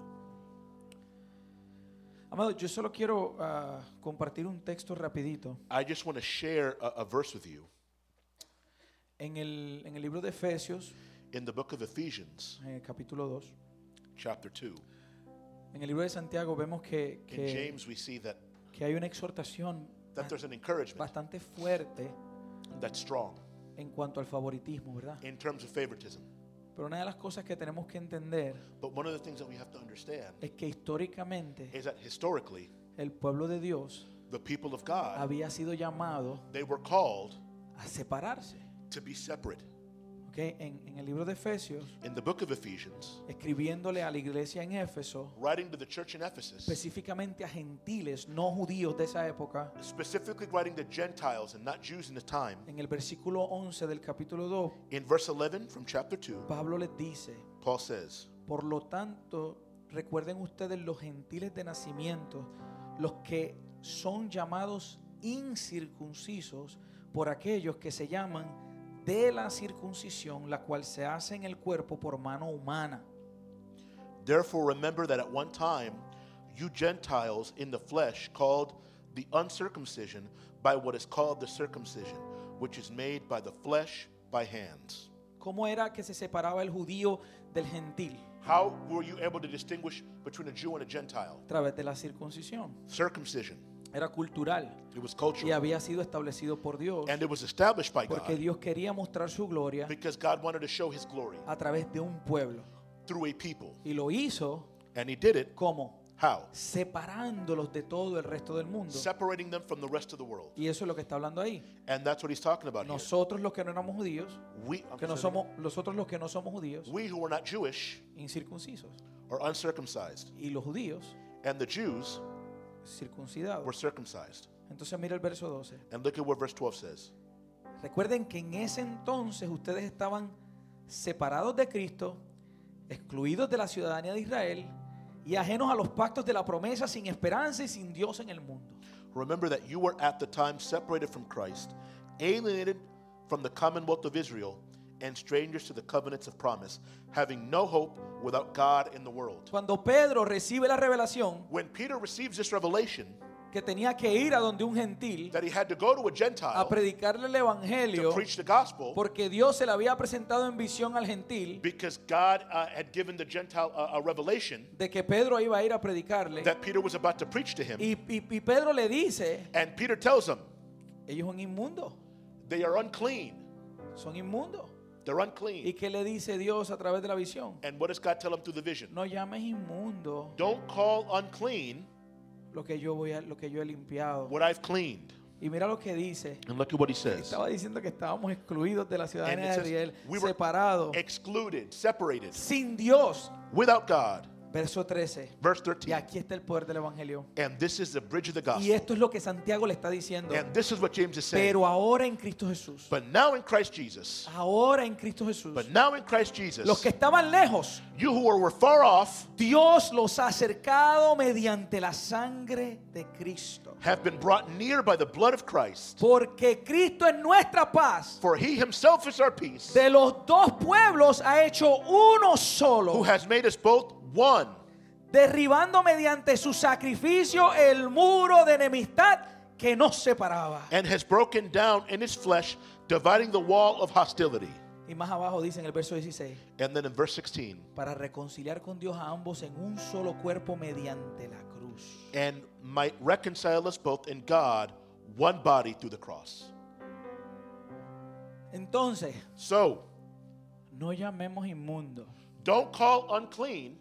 Amado, yo solo quiero ah, compartir un texto rapidito.
I just want to share a, a verse with you
En el, en el libro de Efesios,
in the book of Ephesians,
en el capítulo 2,
chapter 2.
en el libro de Santiago vemos que,
In
que,
James, we see that,
que hay una exhortación
that there's an encouragement
bastante fuerte
that's strong
en cuanto al favoritismo, ¿verdad?
in terms of favoritism.
Pero una de las cosas que tenemos que entender
But one of the things that we have to understand
es que históricamente
is that historically,
el pueblo de Dios
the people of God,
había sido llamado
they were called
a separarse.
to be separate.
En el libro de Efesios,
In the book of Ephesians,
escribiéndole a la iglesia en Éfeso,
writing to the church in Ephesus,
específicamente a gentiles no judíos de esa época,
specifically writing to Gentiles and not Jews in the time,
en el versículo 11 del capítulo 2,
in verse 11 from chapter 2,
Pablo les dice,
Paul says,
por lo tanto, recuerden ustedes los gentiles de nacimiento, los que son llamados incircuncisos por aquellos que se llaman de la circuncisión, la cual se hace en el cuerpo por mano humana.
Therefore, remember that at one time you Gentiles in the flesh called the uncircumcision by what is called the circumcision, which is made by the flesh by hands.
¿Cómo era que se separaba el judío del gentil?
How were you able to distinguish between a Jew and a Gentile?
A través de la circuncisión.
Circumcision.
Era cultural
It was
y
cultural.
había sido establecido por Dios
And it was established by
porque
God
Dios quería mostrar su gloria
because God wanted to show his glory
a través de un pueblo.
through a people.
Y lo hizo
And he did it.
como
How?
separándolos de todo el resto del mundo.
Separating them from the rest of the world.
Y eso es lo que está hablando ahí.
And that's what he's talking about here.
Nosotros los que no éramos judíos,
We, I'm
que no
sorry.
somos nosotros los que no somos judíos,
we who are not Jewish
incircuncisos,
are uncircumcised,
y los judíos
and the Jews
circuncidados.
were circumcised.
Entonces mira el verso 12.
And look at what verse 12 says.
Recuerden que en ese entonces ustedes estaban separados de Cristo, excluidos de la ciudadanía de Israel y ajenos a los pactos de la promesa, sin esperanza y sin Dios en el mundo.
Remember that you were at the time separated from Christ, alienated from the commonwealth of Israel, and strangers to the covenants of promise, having no hope without God in the world.
Cuando Pedro recibe la revelación
When Peter receives this revelation
que tenía que ir a donde un gentil
that he had to go to a
a
Gentile
predicarle el evangelio
to preach the gospel
porque Dios se le había presentado en visión al gentil
because God uh, had given the Gentile a, a revelation
de que Pedro iba a ir a predicarle
that Peter was about to preach to him.
y, y- y Pedro le dice,
And Peter tells him,
ellos son inmundos,
they are unclean.
son inmundos.
They're
¿Y
unclean.
qué le dice Dios a través de la visión?
And what does God tell him through the vision?
No llames inmundo
Don't call unclean
lo que yo voy a, lo que yo he limpiado.
what I've cleaned.
Y mira lo que dice.
And look at what he says.
Estaba diciendo que estábamos excluidos de la
And
ciudadanía
it
de
says
Israel,
we were
separados,
excluded, separated,
sin Dios.
without God.
Verso 13.
Verse
Y
13.
aquí está el poder del evangelio.
And this is the bridge of the
Y
gospel.
esto es lo que Santiago le está diciendo.
And this is what James is saying.
Pero ahora en Cristo Jesús.
But now in Christ Jesus,
Ahora en Cristo Jesús.
but now in Christ
Los
Jesus,
que estaban lejos,
you who were far off
Dios los ha acercado mediante la sangre de Cristo.
have been brought near by the blood of Christ.
Porque Cristo es nuestra paz.
For he himself is our peace,
De los dos pueblos ha hecho uno
who
solo,
has made us both one,
derribando mediante su sacrificio el muro de enemistad que nos separaba.
and has broken down in his flesh, dividing the wall of hostility.
Y más abajo dice en el verso 16,
And then in verse 16,
para reconciliar con Dios a ambos en un solo cuerpo mediante la cruz.
and might reconcile us both in God, one body through the cross.
Entonces,
So,
no llamemos inmundo
don't call unclean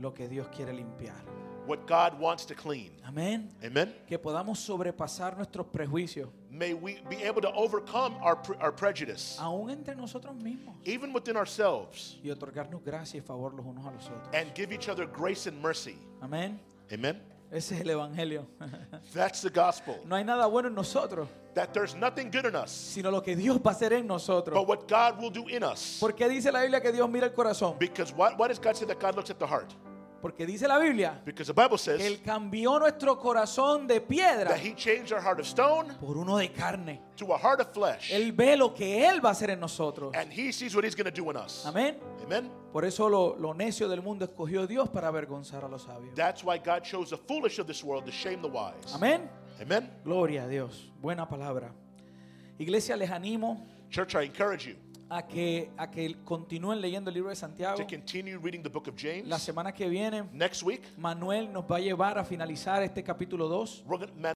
lo que Dios quiere limpiar.
what God wants to clean.
Amén.
Amen.
Que podamos sobrepasar nuestros prejuicios,
May we be able to overcome our, pre- our prejudice,
aún entre nosotros mismos,
even within ourselves,
y otorgarnos gracia y favor los unos a los otros.
and give each other grace and mercy.
Amén.
Amen.
Ese es el evangelio.
That's the gospel.
No hay nada bueno en nosotros,
That there's nothing good in us,
sino lo que Dios va a hacer en nosotros.
but what God will do in us.
¿Por qué dice la Biblia que Dios mira el corazón?
Because what, what does God say that God looks at the heart?
Porque dice la Biblia
Because the Bible
que
says
Él cambió nuestro corazón de piedra
that He changed our heart of stone
por uno de carne.
to a heart of flesh.
Él ve lo que Él va a hacer en nosotros.
And He sees what He's going to do in us.
Amén.
Amen.
Por eso lo, lo necio del mundo escogió Dios para avergonzar a los sabios.
That's why God chose the foolish of this world to shame the wise.
Amén.
Amen.
Gloria a Dios. Buena palabra. Iglesia, les animo
Church, I encourage you
a que, a que continúen leyendo el libro de Santiago.
to continue reading the book of James.
La semana que viene,
Next week,
Manuel nos va a llevar a finalizar este capítulo 2.
we're gonna,